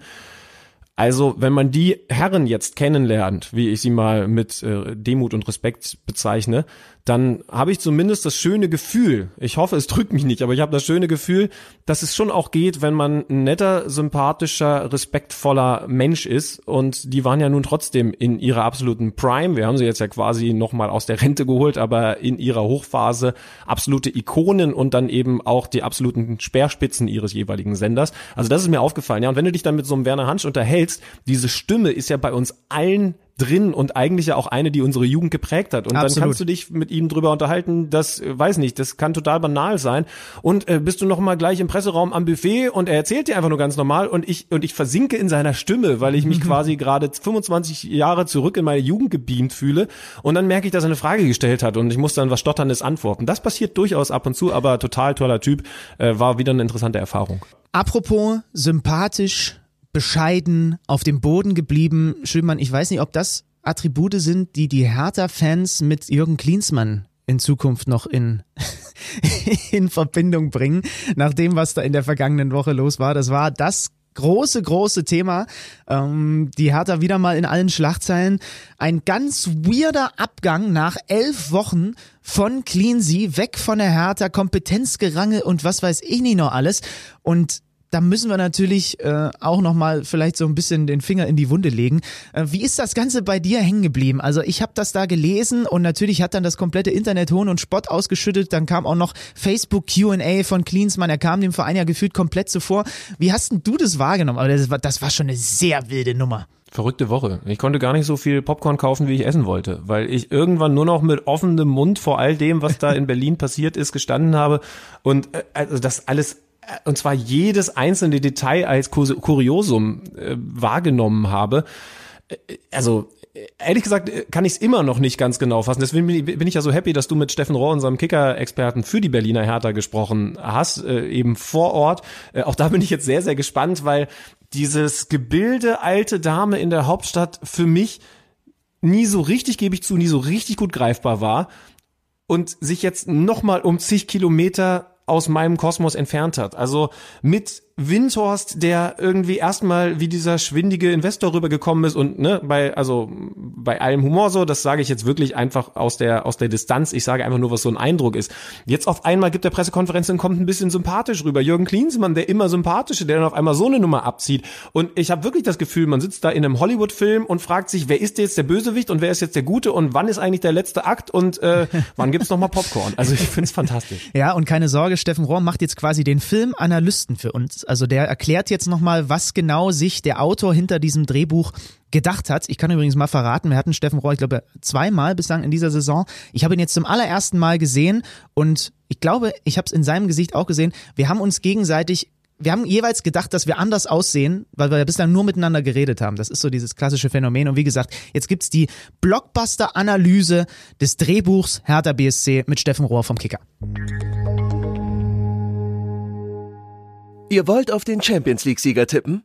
Also, wenn man die Herren jetzt kennenlernt, wie ich sie mal mit äh, Demut und Respekt bezeichne, dann habe ich zumindest das schöne Gefühl, ich hoffe, es drückt mich nicht, aber ich habe das schöne Gefühl, dass es schon auch geht, wenn man ein netter, sympathischer, respektvoller Mensch ist. Und die waren ja nun trotzdem in ihrer absoluten Prime. Wir haben sie jetzt ja quasi nochmal aus der Rente geholt, aber in ihrer Hochphase absolute Ikonen und dann eben auch die absoluten Speerspitzen ihres jeweiligen Senders. Also das ist mir aufgefallen. Ja, und wenn du dich dann mit so einem Werner Hansch unterhältst, diese Stimme ist ja bei uns allen drin und eigentlich ja auch eine, die unsere Jugend geprägt hat. Und Absolut. dann kannst du dich mit ihm drüber unterhalten, das äh, weiß nicht, das kann total banal sein. Und äh, bist du noch mal gleich im Presseraum am Buffet und er erzählt dir einfach nur ganz normal und ich und ich versinke in seiner Stimme, weil ich mich *laughs* quasi gerade 25 Jahre zurück in meine Jugend gebeamt fühle und dann merke ich, dass er eine Frage gestellt hat und ich muss dann was stotterndes antworten. Das passiert durchaus ab und zu, aber total toller Typ, äh, war wieder eine interessante Erfahrung. Apropos sympathisch bescheiden, auf dem Boden geblieben. Schönmann, ich weiß nicht, ob das Attribute sind, die die Hertha-Fans mit Jürgen Klinsmann in Zukunft noch in, *laughs* in Verbindung bringen, nach dem, was da in der vergangenen Woche los war. Das war das große, große Thema. Ähm, die Hertha wieder mal in allen Schlagzeilen. Ein ganz weirder Abgang nach elf Wochen von Cleansea, weg von der Hertha, Kompetenzgerange und was weiß ich nicht noch alles. Und da müssen wir natürlich äh, auch nochmal vielleicht so ein bisschen den Finger in die Wunde legen. Äh, wie ist das Ganze bei dir hängen geblieben? Also ich habe das da gelesen und natürlich hat dann das komplette Internet Hohn und Spott ausgeschüttet. Dann kam auch noch Facebook Q&A von Cleansmann. Er kam dem Verein ja gefühlt komplett zuvor. Wie hast denn du das wahrgenommen? Aber das war, das war schon eine sehr wilde Nummer. verrückte Woche. Ich konnte gar nicht so viel Popcorn kaufen, wie ich essen wollte, weil ich irgendwann nur noch mit offenem Mund vor all dem, was da in *laughs* Berlin passiert ist, gestanden habe und äh, also das alles und zwar jedes einzelne Detail als Kuriosum äh, wahrgenommen habe. Äh, also ehrlich gesagt kann ich es immer noch nicht ganz genau fassen. Deswegen bin ich ja so happy, dass du mit Steffen Rohr, unserem Kicker-Experten für die Berliner Hertha gesprochen hast, äh, eben vor Ort. Äh, auch da bin ich jetzt sehr, sehr gespannt, weil dieses Gebilde alte Dame in der Hauptstadt für mich nie so richtig, gebe ich zu, nie so richtig gut greifbar war und sich jetzt nochmal um zig Kilometer aus meinem Kosmos entfernt hat. Also mit Windhorst, der irgendwie erstmal wie dieser schwindige Investor rübergekommen ist und ne, bei also bei allem Humor so, das sage ich jetzt wirklich einfach aus der aus der Distanz. Ich sage einfach nur, was so ein Eindruck ist. Jetzt auf einmal gibt der Pressekonferenz und kommt ein bisschen sympathisch rüber. Jürgen Klinsmann, der immer sympathische, der dann auf einmal so eine Nummer abzieht. Und ich habe wirklich das Gefühl, man sitzt da in einem Hollywood-Film und fragt sich, wer ist jetzt der Bösewicht und wer ist jetzt der Gute und wann ist eigentlich der letzte Akt und äh, *laughs* wann gibt's noch mal Popcorn? Also ich find's fantastisch. Ja, und keine Sorge, Steffen Rohr macht jetzt quasi den Film Analysten für uns. Also der erklärt jetzt nochmal, was genau sich der Autor hinter diesem Drehbuch gedacht hat. Ich kann übrigens mal verraten, wir hatten Steffen Rohr, ich glaube, zweimal bislang in dieser Saison. Ich habe ihn jetzt zum allerersten Mal gesehen und ich glaube, ich habe es in seinem Gesicht auch gesehen. Wir haben uns gegenseitig wir haben jeweils gedacht, dass wir anders aussehen, weil wir ja bislang nur miteinander geredet haben. Das ist so dieses klassische Phänomen. Und wie gesagt, jetzt gibt's die Blockbuster-Analyse des Drehbuchs Hertha BSC mit Steffen Rohr vom Kicker. Ihr wollt auf den Champions League-Sieger tippen?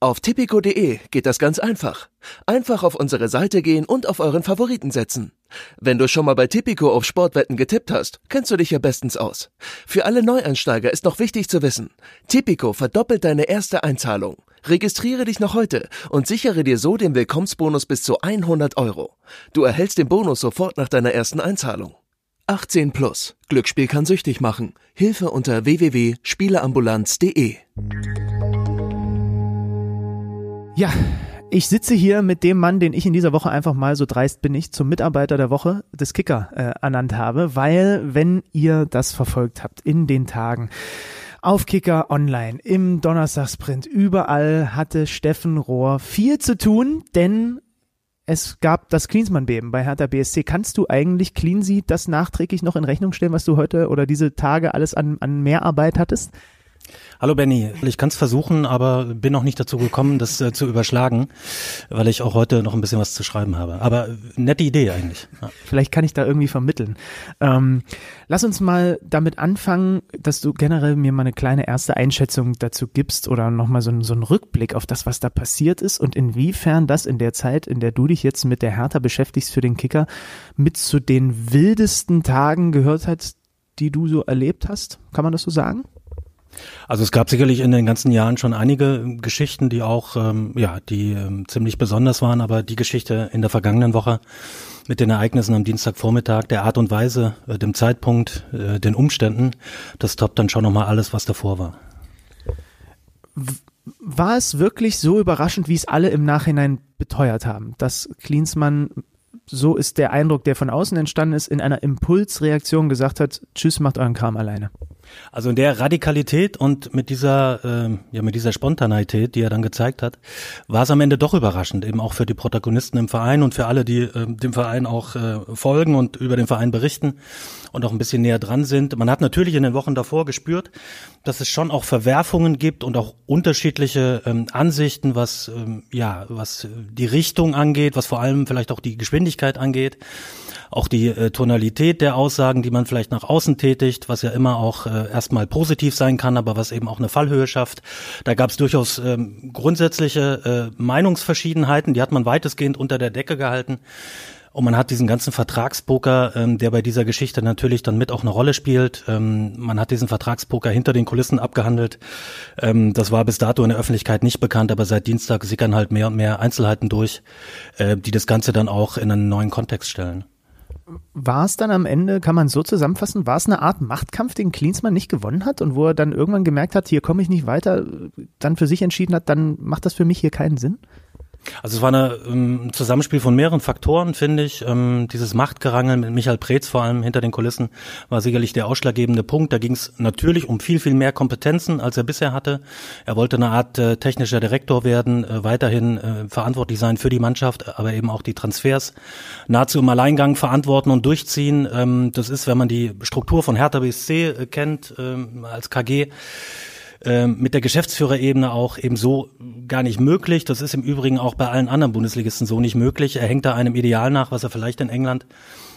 Auf tipico.de geht das ganz einfach. Einfach auf unsere Seite gehen und auf euren Favoriten setzen. Wenn du schon mal bei Tipico auf Sportwetten getippt hast, kennst du dich ja bestens aus. Für alle Neueinsteiger ist noch wichtig zu wissen, Tipico verdoppelt deine erste Einzahlung. Registriere dich noch heute und sichere dir so den Willkommensbonus bis zu 100 Euro. Du erhältst den Bonus sofort nach deiner ersten Einzahlung. 18 plus. Glücksspiel kann süchtig machen. Hilfe unter www.spieleambulanz.de. Ja, ich sitze hier mit dem Mann, den ich in dieser Woche einfach mal so dreist bin ich zum Mitarbeiter der Woche des Kicker äh, ernannt habe, weil wenn ihr das verfolgt habt in den Tagen auf Kicker Online, im Donnerstagsprint, überall hatte Steffen Rohr viel zu tun, denn es gab das Klinsmann-Beben bei Hertha BSC. Kannst du eigentlich Cleansy das nachträglich noch in Rechnung stellen, was du heute oder diese Tage alles an, an Mehrarbeit hattest? Hallo Benny, ich kann es versuchen, aber bin noch nicht dazu gekommen, das äh, zu überschlagen, weil ich auch heute noch ein bisschen was zu schreiben habe. Aber nette Idee eigentlich. Ja. Vielleicht kann ich da irgendwie vermitteln. Ähm, lass uns mal damit anfangen, dass du generell mir mal eine kleine erste Einschätzung dazu gibst oder nochmal so, so einen Rückblick auf das, was da passiert ist und inwiefern das in der Zeit, in der du dich jetzt mit der Hertha beschäftigst für den Kicker, mit zu den wildesten Tagen gehört hat, die du so erlebt hast. Kann man das so sagen? Also es gab sicherlich in den ganzen Jahren schon einige Geschichten, die auch, ähm, ja, die ähm, ziemlich besonders waren, aber die Geschichte in der vergangenen Woche mit den Ereignissen am Dienstagvormittag, der Art und Weise, äh, dem Zeitpunkt, äh, den Umständen, das toppt dann schon nochmal alles, was davor war. War es wirklich so überraschend, wie es alle im Nachhinein beteuert haben, dass Klinsmann so ist der Eindruck, der von außen entstanden ist, in einer Impulsreaktion gesagt hat, tschüss, macht euren Kram alleine. Also in der Radikalität und mit dieser, äh, ja, mit dieser Spontaneität, die er dann gezeigt hat, war es am Ende doch überraschend, eben auch für die Protagonisten im Verein und für alle, die äh, dem Verein auch äh, folgen und über den Verein berichten und auch ein bisschen näher dran sind. Man hat natürlich in den Wochen davor gespürt, dass es schon auch Verwerfungen gibt und auch unterschiedliche ähm, Ansichten, was ähm, ja, was die Richtung angeht, was vor allem vielleicht auch die Geschwindigkeit angeht auch die äh, Tonalität der Aussagen, die man vielleicht nach außen tätigt, was ja immer auch äh, erstmal positiv sein kann, aber was eben auch eine Fallhöhe schafft. Da gab es durchaus ähm, grundsätzliche äh, Meinungsverschiedenheiten, die hat man weitestgehend unter der Decke gehalten. Und man hat diesen ganzen Vertragspoker, ähm, der bei dieser Geschichte natürlich dann mit auch eine Rolle spielt. Ähm, man hat diesen Vertragspoker hinter den Kulissen abgehandelt. Ähm, das war bis dato in der Öffentlichkeit nicht bekannt, aber seit Dienstag sickern halt mehr und mehr Einzelheiten durch, äh, die das Ganze dann auch in einen neuen Kontext stellen war es dann am Ende, kann man so zusammenfassen, war es eine Art Machtkampf, den Klinsmann nicht gewonnen hat und wo er dann irgendwann gemerkt hat, hier komme ich nicht weiter, dann für sich entschieden hat, dann macht das für mich hier keinen Sinn? Also es war eine, ähm, ein Zusammenspiel von mehreren Faktoren, finde ich. Ähm, dieses Machtgerangel mit Michael Preetz vor allem hinter den Kulissen war sicherlich der ausschlaggebende Punkt. Da ging es natürlich um viel, viel mehr Kompetenzen, als er bisher hatte. Er wollte eine Art äh, technischer Direktor werden, äh, weiterhin äh, verantwortlich sein für die Mannschaft, aber eben auch die Transfers nahezu im Alleingang verantworten und durchziehen. Ähm, das ist, wenn man die Struktur von Hertha BSC äh, kennt, ähm, als KG, ähm, mit der Geschäftsführerebene auch eben so gar nicht möglich. Das ist im Übrigen auch bei allen anderen Bundesligisten so nicht möglich. Er hängt da einem Ideal nach, was er vielleicht in England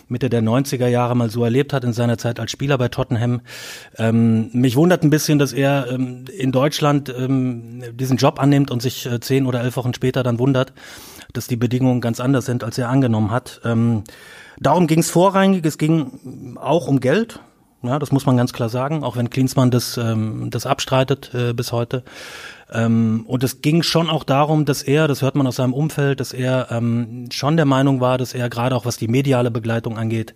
Mitte der 90er Jahre mal so erlebt hat in seiner Zeit als Spieler bei Tottenham. Ähm, mich wundert ein bisschen, dass er ähm, in Deutschland ähm, diesen Job annimmt und sich äh, zehn oder elf Wochen später dann wundert, dass die Bedingungen ganz anders sind, als er angenommen hat. Ähm, darum ging es vorrangig. Es ging auch um Geld. Ja, das muss man ganz klar sagen, auch wenn Klinsmann das, ähm, das abstreitet äh, bis heute. Ähm, und es ging schon auch darum, dass er, das hört man aus seinem Umfeld, dass er ähm, schon der Meinung war, dass er gerade auch was die mediale Begleitung angeht,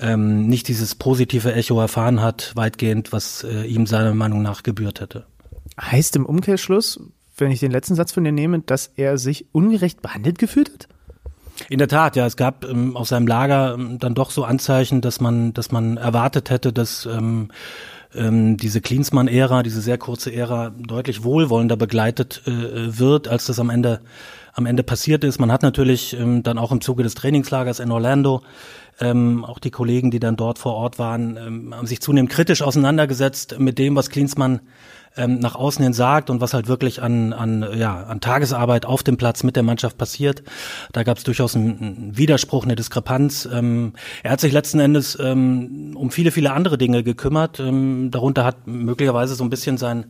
ähm, nicht dieses positive Echo erfahren hat, weitgehend, was äh, ihm seiner Meinung nach gebührt hätte. Heißt im Umkehrschluss, wenn ich den letzten Satz von dir nehme, dass er sich ungerecht behandelt gefühlt hat? In der Tat, ja, es gab ähm, aus seinem Lager ähm, dann doch so Anzeichen, dass man, dass man erwartet hätte, dass ähm, ähm, diese Klinsmann-Ära, diese sehr kurze Ära deutlich wohlwollender begleitet äh, wird, als das am Ende am Ende passiert ist. Man hat natürlich ähm, dann auch im Zuge des Trainingslagers in Orlando ähm, auch die Kollegen, die dann dort vor Ort waren, ähm, haben sich zunehmend kritisch auseinandergesetzt mit dem, was Klinsmann ähm, nach außen hin sagt und was halt wirklich an, an, ja, an Tagesarbeit auf dem Platz mit der Mannschaft passiert. Da gab es durchaus einen Widerspruch, eine Diskrepanz. Ähm, er hat sich letzten Endes ähm, um viele, viele andere Dinge gekümmert. Ähm, darunter hat möglicherweise so ein bisschen sein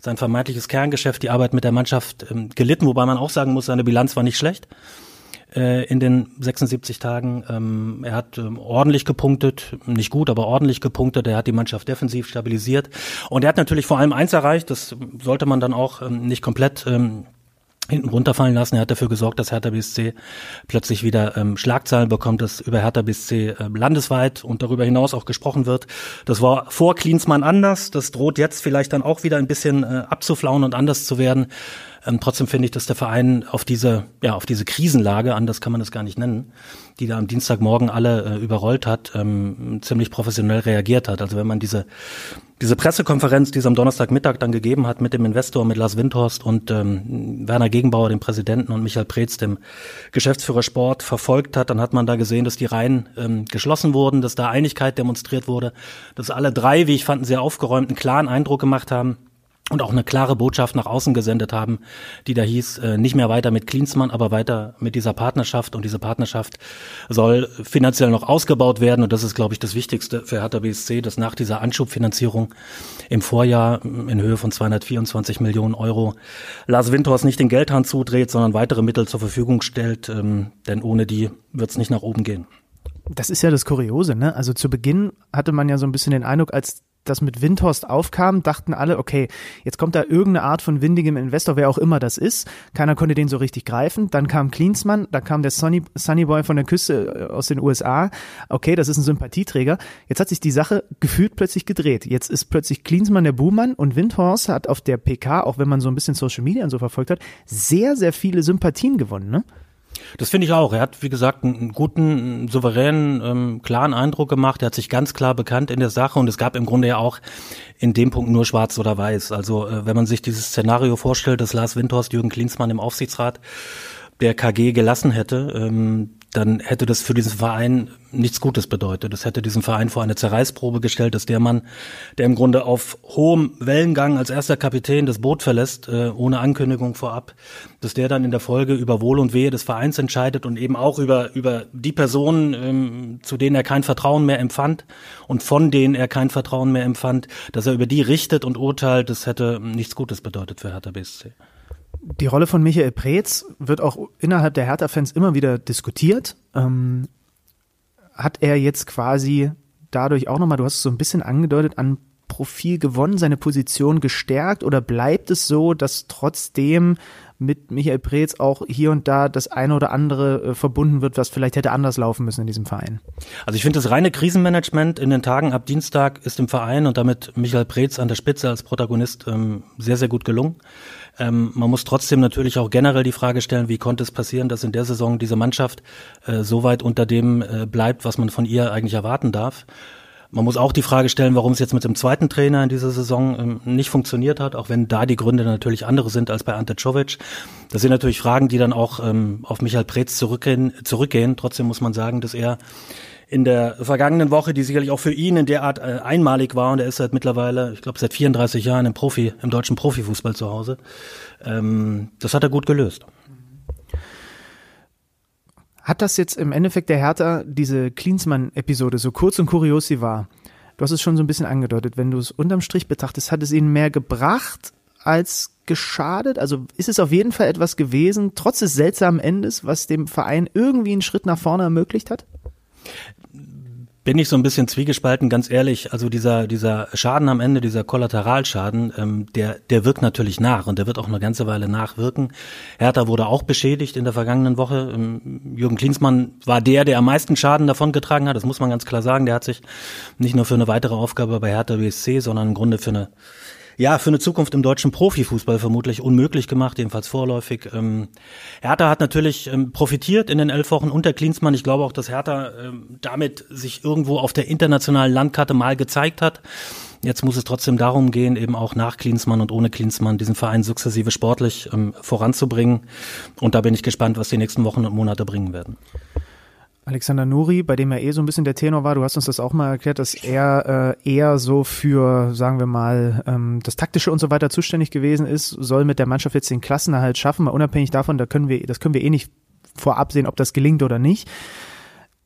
sein vermeintliches Kerngeschäft, die Arbeit mit der Mannschaft ähm, gelitten, wobei man auch sagen muss, seine Bilanz war nicht schlecht äh, in den 76 Tagen. Ähm, er hat ähm, ordentlich gepunktet, nicht gut, aber ordentlich gepunktet. Er hat die Mannschaft defensiv stabilisiert und er hat natürlich vor allem eins erreicht. Das sollte man dann auch ähm, nicht komplett ähm, hinten runterfallen lassen. Er hat dafür gesorgt, dass Hertha BSC plötzlich wieder ähm, Schlagzeilen bekommt, dass über Hertha BSC äh, landesweit und darüber hinaus auch gesprochen wird. Das war vor Klinsmann anders. Das droht jetzt vielleicht dann auch wieder ein bisschen äh, abzuflauen und anders zu werden. Ähm, trotzdem finde ich, dass der Verein auf diese, ja, auf diese Krisenlage, anders kann man das gar nicht nennen, die da am Dienstagmorgen alle äh, überrollt hat, ähm, ziemlich professionell reagiert hat. Also wenn man diese diese Pressekonferenz, die es am Donnerstagmittag dann gegeben hat mit dem Investor, mit Lars Windhorst und ähm, Werner Gegenbauer, dem Präsidenten, und Michael Preetz, dem Geschäftsführer Sport, verfolgt hat, dann hat man da gesehen, dass die Reihen ähm, geschlossen wurden, dass da Einigkeit demonstriert wurde, dass alle drei, wie ich fand, einen sehr aufgeräumten, klaren Eindruck gemacht haben und auch eine klare Botschaft nach außen gesendet haben, die da hieß, äh, nicht mehr weiter mit Klinsmann, aber weiter mit dieser Partnerschaft. Und diese Partnerschaft soll finanziell noch ausgebaut werden. Und das ist, glaube ich, das Wichtigste für Hertha BSC, dass nach dieser Anschubfinanzierung im Vorjahr in Höhe von 224 Millionen Euro Lars Windhorst nicht den Geldhahn zudreht, sondern weitere Mittel zur Verfügung stellt. Ähm, denn ohne die wird es nicht nach oben gehen. Das ist ja das Kuriose, ne? Also zu Beginn hatte man ja so ein bisschen den Eindruck, als das mit Windhorst aufkam, dachten alle, okay, jetzt kommt da irgendeine Art von windigem Investor, wer auch immer das ist. Keiner konnte den so richtig greifen. Dann kam Klinsmann, da kam der Sonny, Sunny Boy von der Küste äh, aus den USA. Okay, das ist ein Sympathieträger. Jetzt hat sich die Sache gefühlt plötzlich gedreht. Jetzt ist plötzlich Klinsmann der Buhmann und Windhorst hat auf der PK, auch wenn man so ein bisschen Social Media und so verfolgt hat, sehr, sehr viele Sympathien gewonnen, ne? Das finde ich auch. Er hat, wie gesagt, einen guten, souveränen, ähm, klaren Eindruck gemacht. Er hat sich ganz klar bekannt in der Sache und es gab im Grunde ja auch in dem Punkt nur schwarz oder weiß. Also äh, wenn man sich dieses Szenario vorstellt, dass Lars Windhorst Jürgen Klinsmann im Aufsichtsrat der KG gelassen hätte, ähm, dann hätte das für diesen Verein nichts Gutes bedeutet. Das hätte diesen Verein vor eine Zerreißprobe gestellt, dass der Mann, der im Grunde auf hohem Wellengang als erster Kapitän das Boot verlässt, äh, ohne Ankündigung vorab, dass der dann in der Folge über Wohl und Wehe des Vereins entscheidet und eben auch über, über die Personen, ähm, zu denen er kein Vertrauen mehr empfand und von denen er kein Vertrauen mehr empfand, dass er über die richtet und urteilt, das hätte nichts Gutes bedeutet für Hertha BSC. Die Rolle von Michael Preetz wird auch innerhalb der Hertha-Fans immer wieder diskutiert. Ähm, hat er jetzt quasi dadurch auch nochmal, du hast es so ein bisschen angedeutet, an Profil gewonnen, seine Position gestärkt oder bleibt es so, dass trotzdem mit Michael Preetz auch hier und da das eine oder andere äh, verbunden wird, was vielleicht hätte anders laufen müssen in diesem Verein? Also ich finde das reine Krisenmanagement in den Tagen ab Dienstag ist im Verein und damit Michael Preetz an der Spitze als Protagonist ähm, sehr, sehr gut gelungen. Ähm, man muss trotzdem natürlich auch generell die Frage stellen, wie konnte es passieren, dass in der Saison diese Mannschaft äh, so weit unter dem äh, bleibt, was man von ihr eigentlich erwarten darf. Man muss auch die Frage stellen, warum es jetzt mit dem zweiten Trainer in dieser Saison ähm, nicht funktioniert hat, auch wenn da die Gründe natürlich andere sind als bei Ante Czovic. Das sind natürlich Fragen, die dann auch ähm, auf Michael Preetz zurückgehen, zurückgehen. Trotzdem muss man sagen, dass er in der vergangenen Woche, die sicherlich auch für ihn in der Art äh, einmalig war, und er ist seit mittlerweile, ich glaube, seit 34 Jahren im Profi, im deutschen Profifußball zu Hause. Ähm, das hat er gut gelöst. Hat das jetzt im Endeffekt der Hertha, diese Klinsmann-Episode, so kurz und kurios sie war, du hast es schon so ein bisschen angedeutet, wenn du es unterm Strich betrachtest, hat es ihnen mehr gebracht als geschadet? Also ist es auf jeden Fall etwas gewesen, trotz des seltsamen Endes, was dem Verein irgendwie einen Schritt nach vorne ermöglicht hat? Bin ich so ein bisschen zwiegespalten, ganz ehrlich. Also dieser, dieser Schaden am Ende, dieser Kollateralschaden, ähm, der, der wirkt natürlich nach und der wird auch eine ganze Weile nachwirken. Hertha wurde auch beschädigt in der vergangenen Woche. Ähm, Jürgen Klinsmann war der, der am meisten Schaden davon getragen hat. Das muss man ganz klar sagen. Der hat sich nicht nur für eine weitere Aufgabe bei Hertha BSC, sondern im Grunde für eine ja, für eine Zukunft im deutschen Profifußball vermutlich unmöglich gemacht, jedenfalls vorläufig. Ähm, Hertha hat natürlich ähm, profitiert in den elf Wochen unter Klinsmann. Ich glaube auch, dass Hertha ähm, damit sich irgendwo auf der internationalen Landkarte mal gezeigt hat. Jetzt muss es trotzdem darum gehen, eben auch nach Klinsmann und ohne Klinsmann diesen Verein sukzessive sportlich ähm, voranzubringen. Und da bin ich gespannt, was die nächsten Wochen und Monate bringen werden. Alexander Nuri, bei dem er eh so ein bisschen der Tenor war, du hast uns das auch mal erklärt, dass er äh, eher so für, sagen wir mal, ähm, das Taktische und so weiter zuständig gewesen ist, soll mit der Mannschaft jetzt den Klassenerhalt schaffen, mal unabhängig davon, da können wir, das können wir eh nicht vorab sehen, ob das gelingt oder nicht.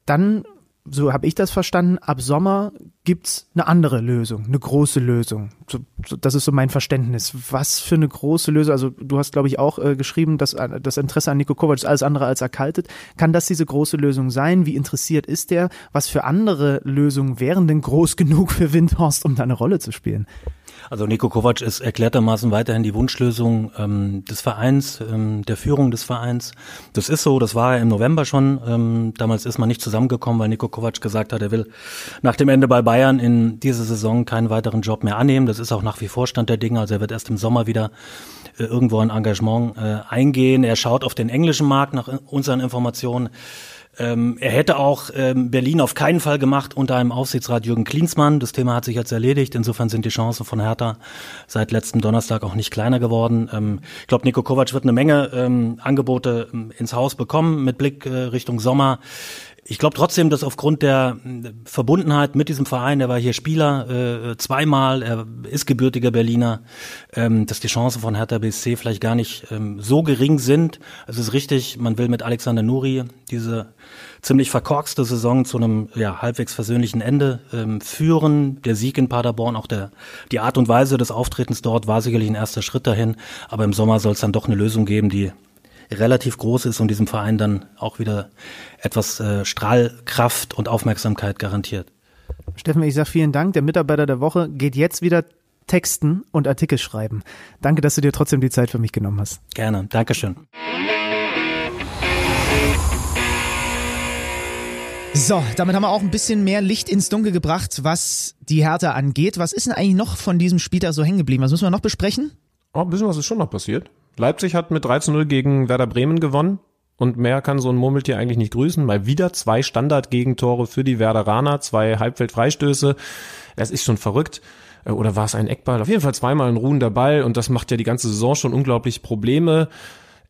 Dann so habe ich das verstanden, ab Sommer gibt's eine andere Lösung, eine große Lösung. So, so, das ist so mein Verständnis. Was für eine große Lösung, also du hast, glaube ich, auch äh, geschrieben, dass äh, das Interesse an Niko Kovac ist alles andere als erkaltet. Kann das diese große Lösung sein? Wie interessiert ist der? Was für andere Lösungen wären denn groß *laughs* genug für Windhorst, um da eine Rolle zu spielen? Also Nico Kovac ist erklärtermaßen weiterhin die Wunschlösung ähm, des Vereins, ähm, der Führung des Vereins. Das ist so, das war er im November schon. Ähm, damals ist man nicht zusammengekommen, weil Nico Kovac gesagt hat, er will nach dem Ende bei Bayern in dieser Saison keinen weiteren Job mehr annehmen. Das ist auch nach wie vor Stand der Dinge. Also er wird erst im Sommer wieder äh, irgendwo ein Engagement äh, eingehen. Er schaut auf den englischen Markt nach unseren Informationen. Ähm, er hätte auch ähm, Berlin auf keinen Fall gemacht unter einem Aufsichtsrat Jürgen Klinsmann. Das Thema hat sich jetzt erledigt. Insofern sind die Chancen von Hertha seit letztem Donnerstag auch nicht kleiner geworden. Ähm, ich glaube, Nico Kovac wird eine Menge ähm, Angebote ähm, ins Haus bekommen mit Blick äh, Richtung Sommer. Ich glaube trotzdem, dass aufgrund der Verbundenheit mit diesem Verein, er war hier Spieler äh, zweimal, er ist gebürtiger Berliner, ähm, dass die Chancen von Hertha BSC vielleicht gar nicht ähm, so gering sind. Es ist richtig, man will mit Alexander Nuri diese ziemlich verkorkste Saison zu einem ja, halbwegs versöhnlichen Ende ähm, führen. Der Sieg in Paderborn, auch der, die Art und Weise des Auftretens dort war sicherlich ein erster Schritt dahin. Aber im Sommer soll es dann doch eine Lösung geben, die relativ groß ist und diesem Verein dann auch wieder etwas äh, Strahlkraft und Aufmerksamkeit garantiert. Steffen, ich sage vielen Dank. Der Mitarbeiter der Woche geht jetzt wieder texten und Artikel schreiben. Danke, dass du dir trotzdem die Zeit für mich genommen hast. Gerne. Dankeschön. So, damit haben wir auch ein bisschen mehr Licht ins Dunkel gebracht, was die Härte angeht. Was ist denn eigentlich noch von diesem Spieltag so hängen geblieben? Was müssen wir noch besprechen? Oh, ein bisschen was ist schon noch passiert. Leipzig hat mit 3 zu 0 gegen Werder Bremen gewonnen. Und mehr kann so ein Murmeltier eigentlich nicht grüßen. Mal wieder zwei Standardgegentore für die Werderaner, zwei Halbfeldfreistöße. Es ist schon verrückt. Äh, oder war es ein Eckball? Auf jeden Fall zweimal ein ruhender Ball und das macht ja die ganze Saison schon unglaublich Probleme.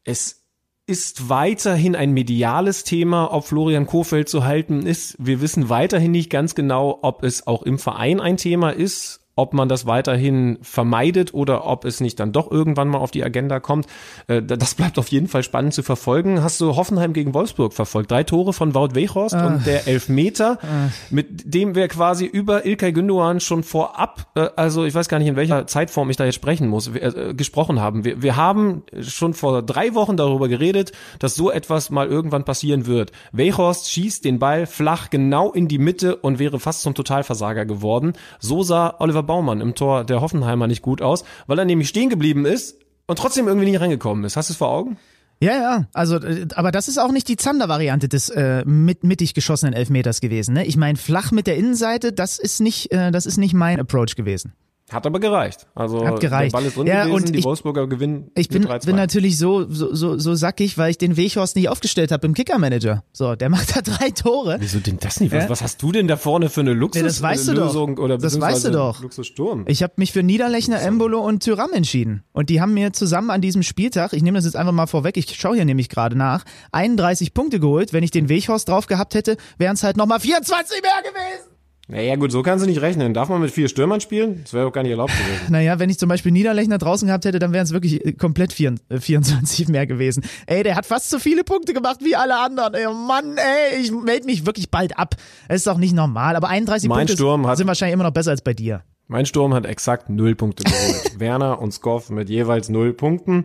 Es ist weiterhin ein mediales Thema, ob Florian Kofeld zu halten ist. Wir wissen weiterhin nicht ganz genau, ob es auch im Verein ein Thema ist ob man das weiterhin vermeidet oder ob es nicht dann doch irgendwann mal auf die Agenda kommt. Äh, das bleibt auf jeden Fall spannend zu verfolgen. Hast du Hoffenheim gegen Wolfsburg verfolgt? Drei Tore von Wout Weghorst ah. und der Elfmeter, ah. mit dem wir quasi über Ilkay Gündoğan schon vorab, äh, also ich weiß gar nicht, in welcher Zeitform ich da jetzt sprechen muss, äh, gesprochen haben. Wir, wir haben schon vor drei Wochen darüber geredet, dass so etwas mal irgendwann passieren wird. Weghorst schießt den Ball flach genau in die Mitte und wäre fast zum Totalversager geworden. So sah Oliver Baumann im Tor der Hoffenheimer nicht gut aus, weil er nämlich stehen geblieben ist, und trotzdem irgendwie nicht reingekommen ist. Hast du es vor Augen? Ja, ja, also, äh, aber das ist auch nicht die Zander-Variante des äh, mit, mittig geschossenen Elfmeters gewesen. Ne? Ich meine, flach mit der Innenseite, das ist nicht, äh, das ist nicht mein Approach gewesen. Hat aber gereicht. Also Hat gereicht. der Ball ist drin Ja, gewesen, und die ich- Wolfsburger gewinnen Ich bin, mit 3-2. bin natürlich so, so, so, so sackig, weil ich den Weghorst nicht aufgestellt habe im Kicker-Manager. So, der *laughs* macht da drei Tore. Wieso denn das nicht? Was, Ja? was hast du denn da vorne für eine Luxuslösung? das weißt du doch. Oder Das weißt du doch. Luxussturm. Ich habe mich für Niederlechner, Embolo und Tyram entschieden. Und die haben mir zusammen an diesem Spieltag, ich nehme das jetzt einfach mal vorweg, ich schaue hier nämlich gerade nach, 31 Punkte geholt. Wenn ich den Weghorst drauf gehabt hätte, wären es halt nochmal 24 mehr gewesen. Naja gut, so kannst du nicht rechnen. Darf man mit vier Stürmern spielen? Das wäre doch gar nicht erlaubt gewesen. *laughs* Naja, wenn ich zum Beispiel Niederlechner draußen gehabt hätte, dann wären es wirklich äh, komplett vier- äh, 24 mehr gewesen. Ey, der hat fast so viele Punkte gemacht wie alle anderen. Ey, Mann, ey, ich melde mich wirklich bald ab. Das ist doch nicht normal. Aber 31 Mein Punkte Sturm hat- sind wahrscheinlich immer noch besser als bei dir. Mein Sturm hat exakt null Punkte geholt. *laughs* Werner und Skoff mit jeweils null Punkten.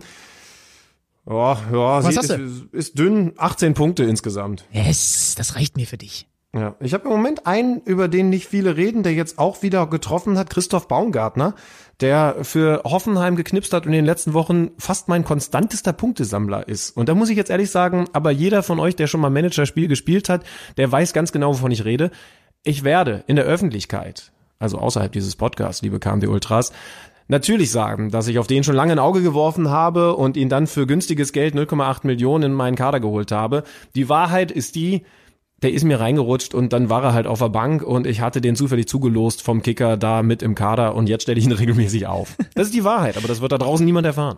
Ja, ja, Was sie hast ist, ist dünn. 18 Punkte insgesamt. Yes, das reicht mir für dich. Ja, ich habe im Moment einen, über den nicht viele reden, der jetzt auch wieder getroffen hat, Christoph Baumgartner, der für Hoffenheim geknipst hat und in den letzten Wochen fast mein konstantester Punktesammler ist. Und da muss ich jetzt ehrlich sagen, aber jeder von euch, der schon mal Managerspiel gespielt hat, der weiß ganz genau, wovon ich rede. Ich werde in der Öffentlichkeit, also außerhalb dieses Podcasts, liebe KMD Ultras, natürlich sagen, dass ich auf den schon lange ein Auge geworfen habe und ihn dann für günstiges Geld 0,8 Millionen in meinen Kader geholt habe. Die Wahrheit ist die, der ist mir reingerutscht und dann war er halt auf der Bank und ich hatte den zufällig zugelost vom Kicker da mit im Kader und jetzt stelle ich ihn *laughs* regelmäßig auf. Das ist die Wahrheit, aber das wird da draußen niemand erfahren.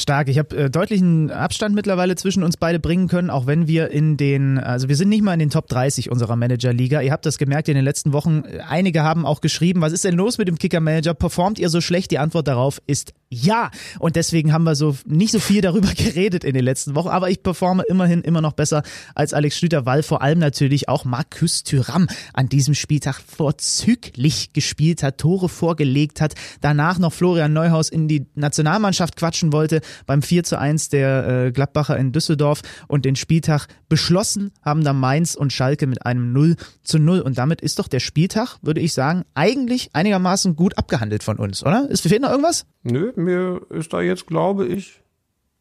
Stark. Ich habe äh, deutlichen Abstand mittlerweile zwischen uns beide bringen können, auch wenn wir in den, also wir sind nicht mal in den Top 30 unserer Managerliga. Ihr habt das gemerkt in den letzten Wochen. Einige haben auch geschrieben, was ist denn los mit dem Kicker-Manager? Performt ihr so schlecht? Die Antwort darauf ist ja. Und deswegen haben wir so nicht so viel darüber *laughs* geredet in den letzten Wochen. Aber ich performe immerhin immer noch besser als Alex Schlüter, weil vor allem natürlich auch Markus Thüram an diesem Spieltag vorzüglich gespielt hat, Tore vorgelegt hat, danach noch Florian Neuhaus in die Nationalmannschaft quatschen wollte beim 4 zu 1 der äh, Gladbacher in Düsseldorf und den Spieltag beschlossen haben da Mainz und Schalke mit einem 0 zu 0. Und damit ist doch der Spieltag, würde ich sagen, eigentlich einigermaßen gut abgehandelt von uns, oder? Ist fehlt noch irgendwas? Nö, mir ist da jetzt, glaube ich,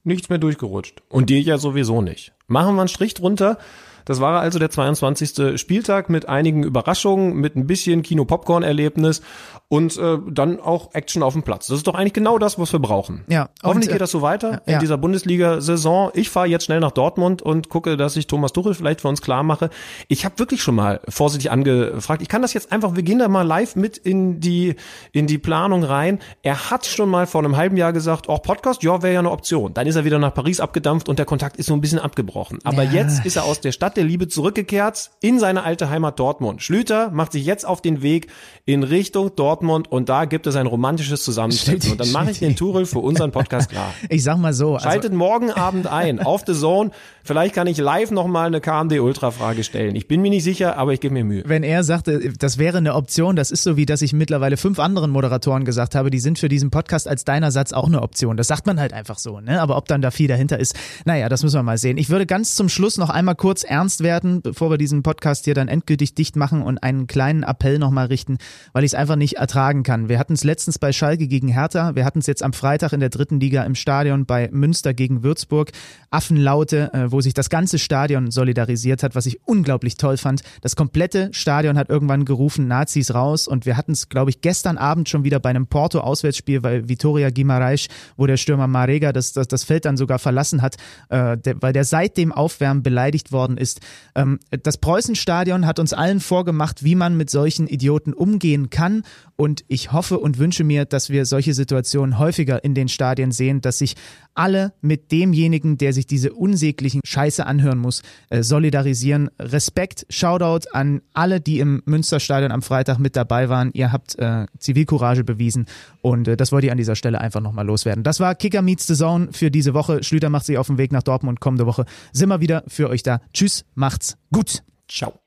nichts mehr durchgerutscht. Und dir ja sowieso nicht. Machen wir einen Strich drunter. Das war also der 22. Spieltag mit einigen Überraschungen, mit ein bisschen Kino-Popcorn-Erlebnis und äh, dann auch Action auf dem Platz. Das ist doch eigentlich genau das, was wir brauchen. Ja, Hoffentlich und, geht das so weiter ja. in dieser Bundesliga-Saison. Ich fahre jetzt schnell nach Dortmund und gucke, dass ich Thomas Tuchel vielleicht für uns klar mache. Ich habe wirklich schon mal vorsichtig angefragt. Ich kann das jetzt einfach, wir gehen da mal live mit in die in die Planung rein. Er hat schon mal vor einem halben Jahr gesagt, oh Podcast, ja, wäre ja eine Option. Dann ist er wieder nach Paris abgedampft und der Kontakt ist so ein bisschen abgebrochen. Aber Ja. jetzt ist er aus der Stadt der Liebe zurückgekehrt in seine alte Heimat Dortmund. Schlüter macht sich jetzt auf den Weg in Richtung Dortmund und da gibt es ein romantisches Zusammentreffen. Stimmt, Und dann mache ich den Turel für unseren Podcast klar. *laughs* Ich sag mal so. Also, Schaltet morgen Abend ein auf The Zone. Vielleicht kann ich live nochmal eine KMD Ultra Frage stellen. Ich bin mir nicht sicher, aber ich gebe mir Mühe. wenn er sagte, das wäre eine Option, das ist so wie, dass ich mittlerweile fünf anderen Moderatoren gesagt habe, die sind für diesen Podcast als deiner Satz auch eine Option. Das sagt man halt einfach so, ne? Aber ob dann da viel dahinter ist, naja, das müssen wir mal sehen. Ich würde ganz zum Schluss noch einmal kurz ernst werden, bevor wir diesen Podcast hier dann endgültig dicht machen und einen kleinen Appell nochmal richten, weil ich es einfach nicht ertragen kann. Wir hatten es letztens bei Schalke gegen Hertha, wir hatten es jetzt am Freitag in der dritten Liga im Stadion bei Münster gegen Würzburg. Affenlaute, äh, wo sich das ganze Stadion solidarisiert hat, was ich unglaublich toll fand. Das komplette Stadion hat irgendwann gerufen, Nazis raus und wir hatten es, glaube ich, gestern Abend schon wieder bei einem Porto-Auswärtsspiel, weil Vitoria Guimaraes, wo der Stürmer Marega das, das, das Feld dann sogar verlassen hat, äh, der, weil der seit dem Aufwärmen beleidigt worden ist. Ähm, das Preußenstadion hat uns allen vorgemacht, wie man mit solchen Idioten umgehen kann und ich hoffe und wünsche mir, dass wir solche Situationen häufiger in den Stadien sehen, dass sich alle mit demjenigen, der sich diese unsäglichen Scheiße anhören muss, äh, solidarisieren. Respekt, Shoutout an alle, die im Münsterstadion am Freitag mit dabei waren. Ihr habt äh, Zivilcourage bewiesen und äh, das wollte ich an dieser Stelle einfach nochmal loswerden. Das war Kicker Meets the Zone für diese Woche. Schlüter macht sich auf den Weg nach Dortmund. Kommende Woche sind wir wieder für euch da. Tschüss, macht's gut. Ciao.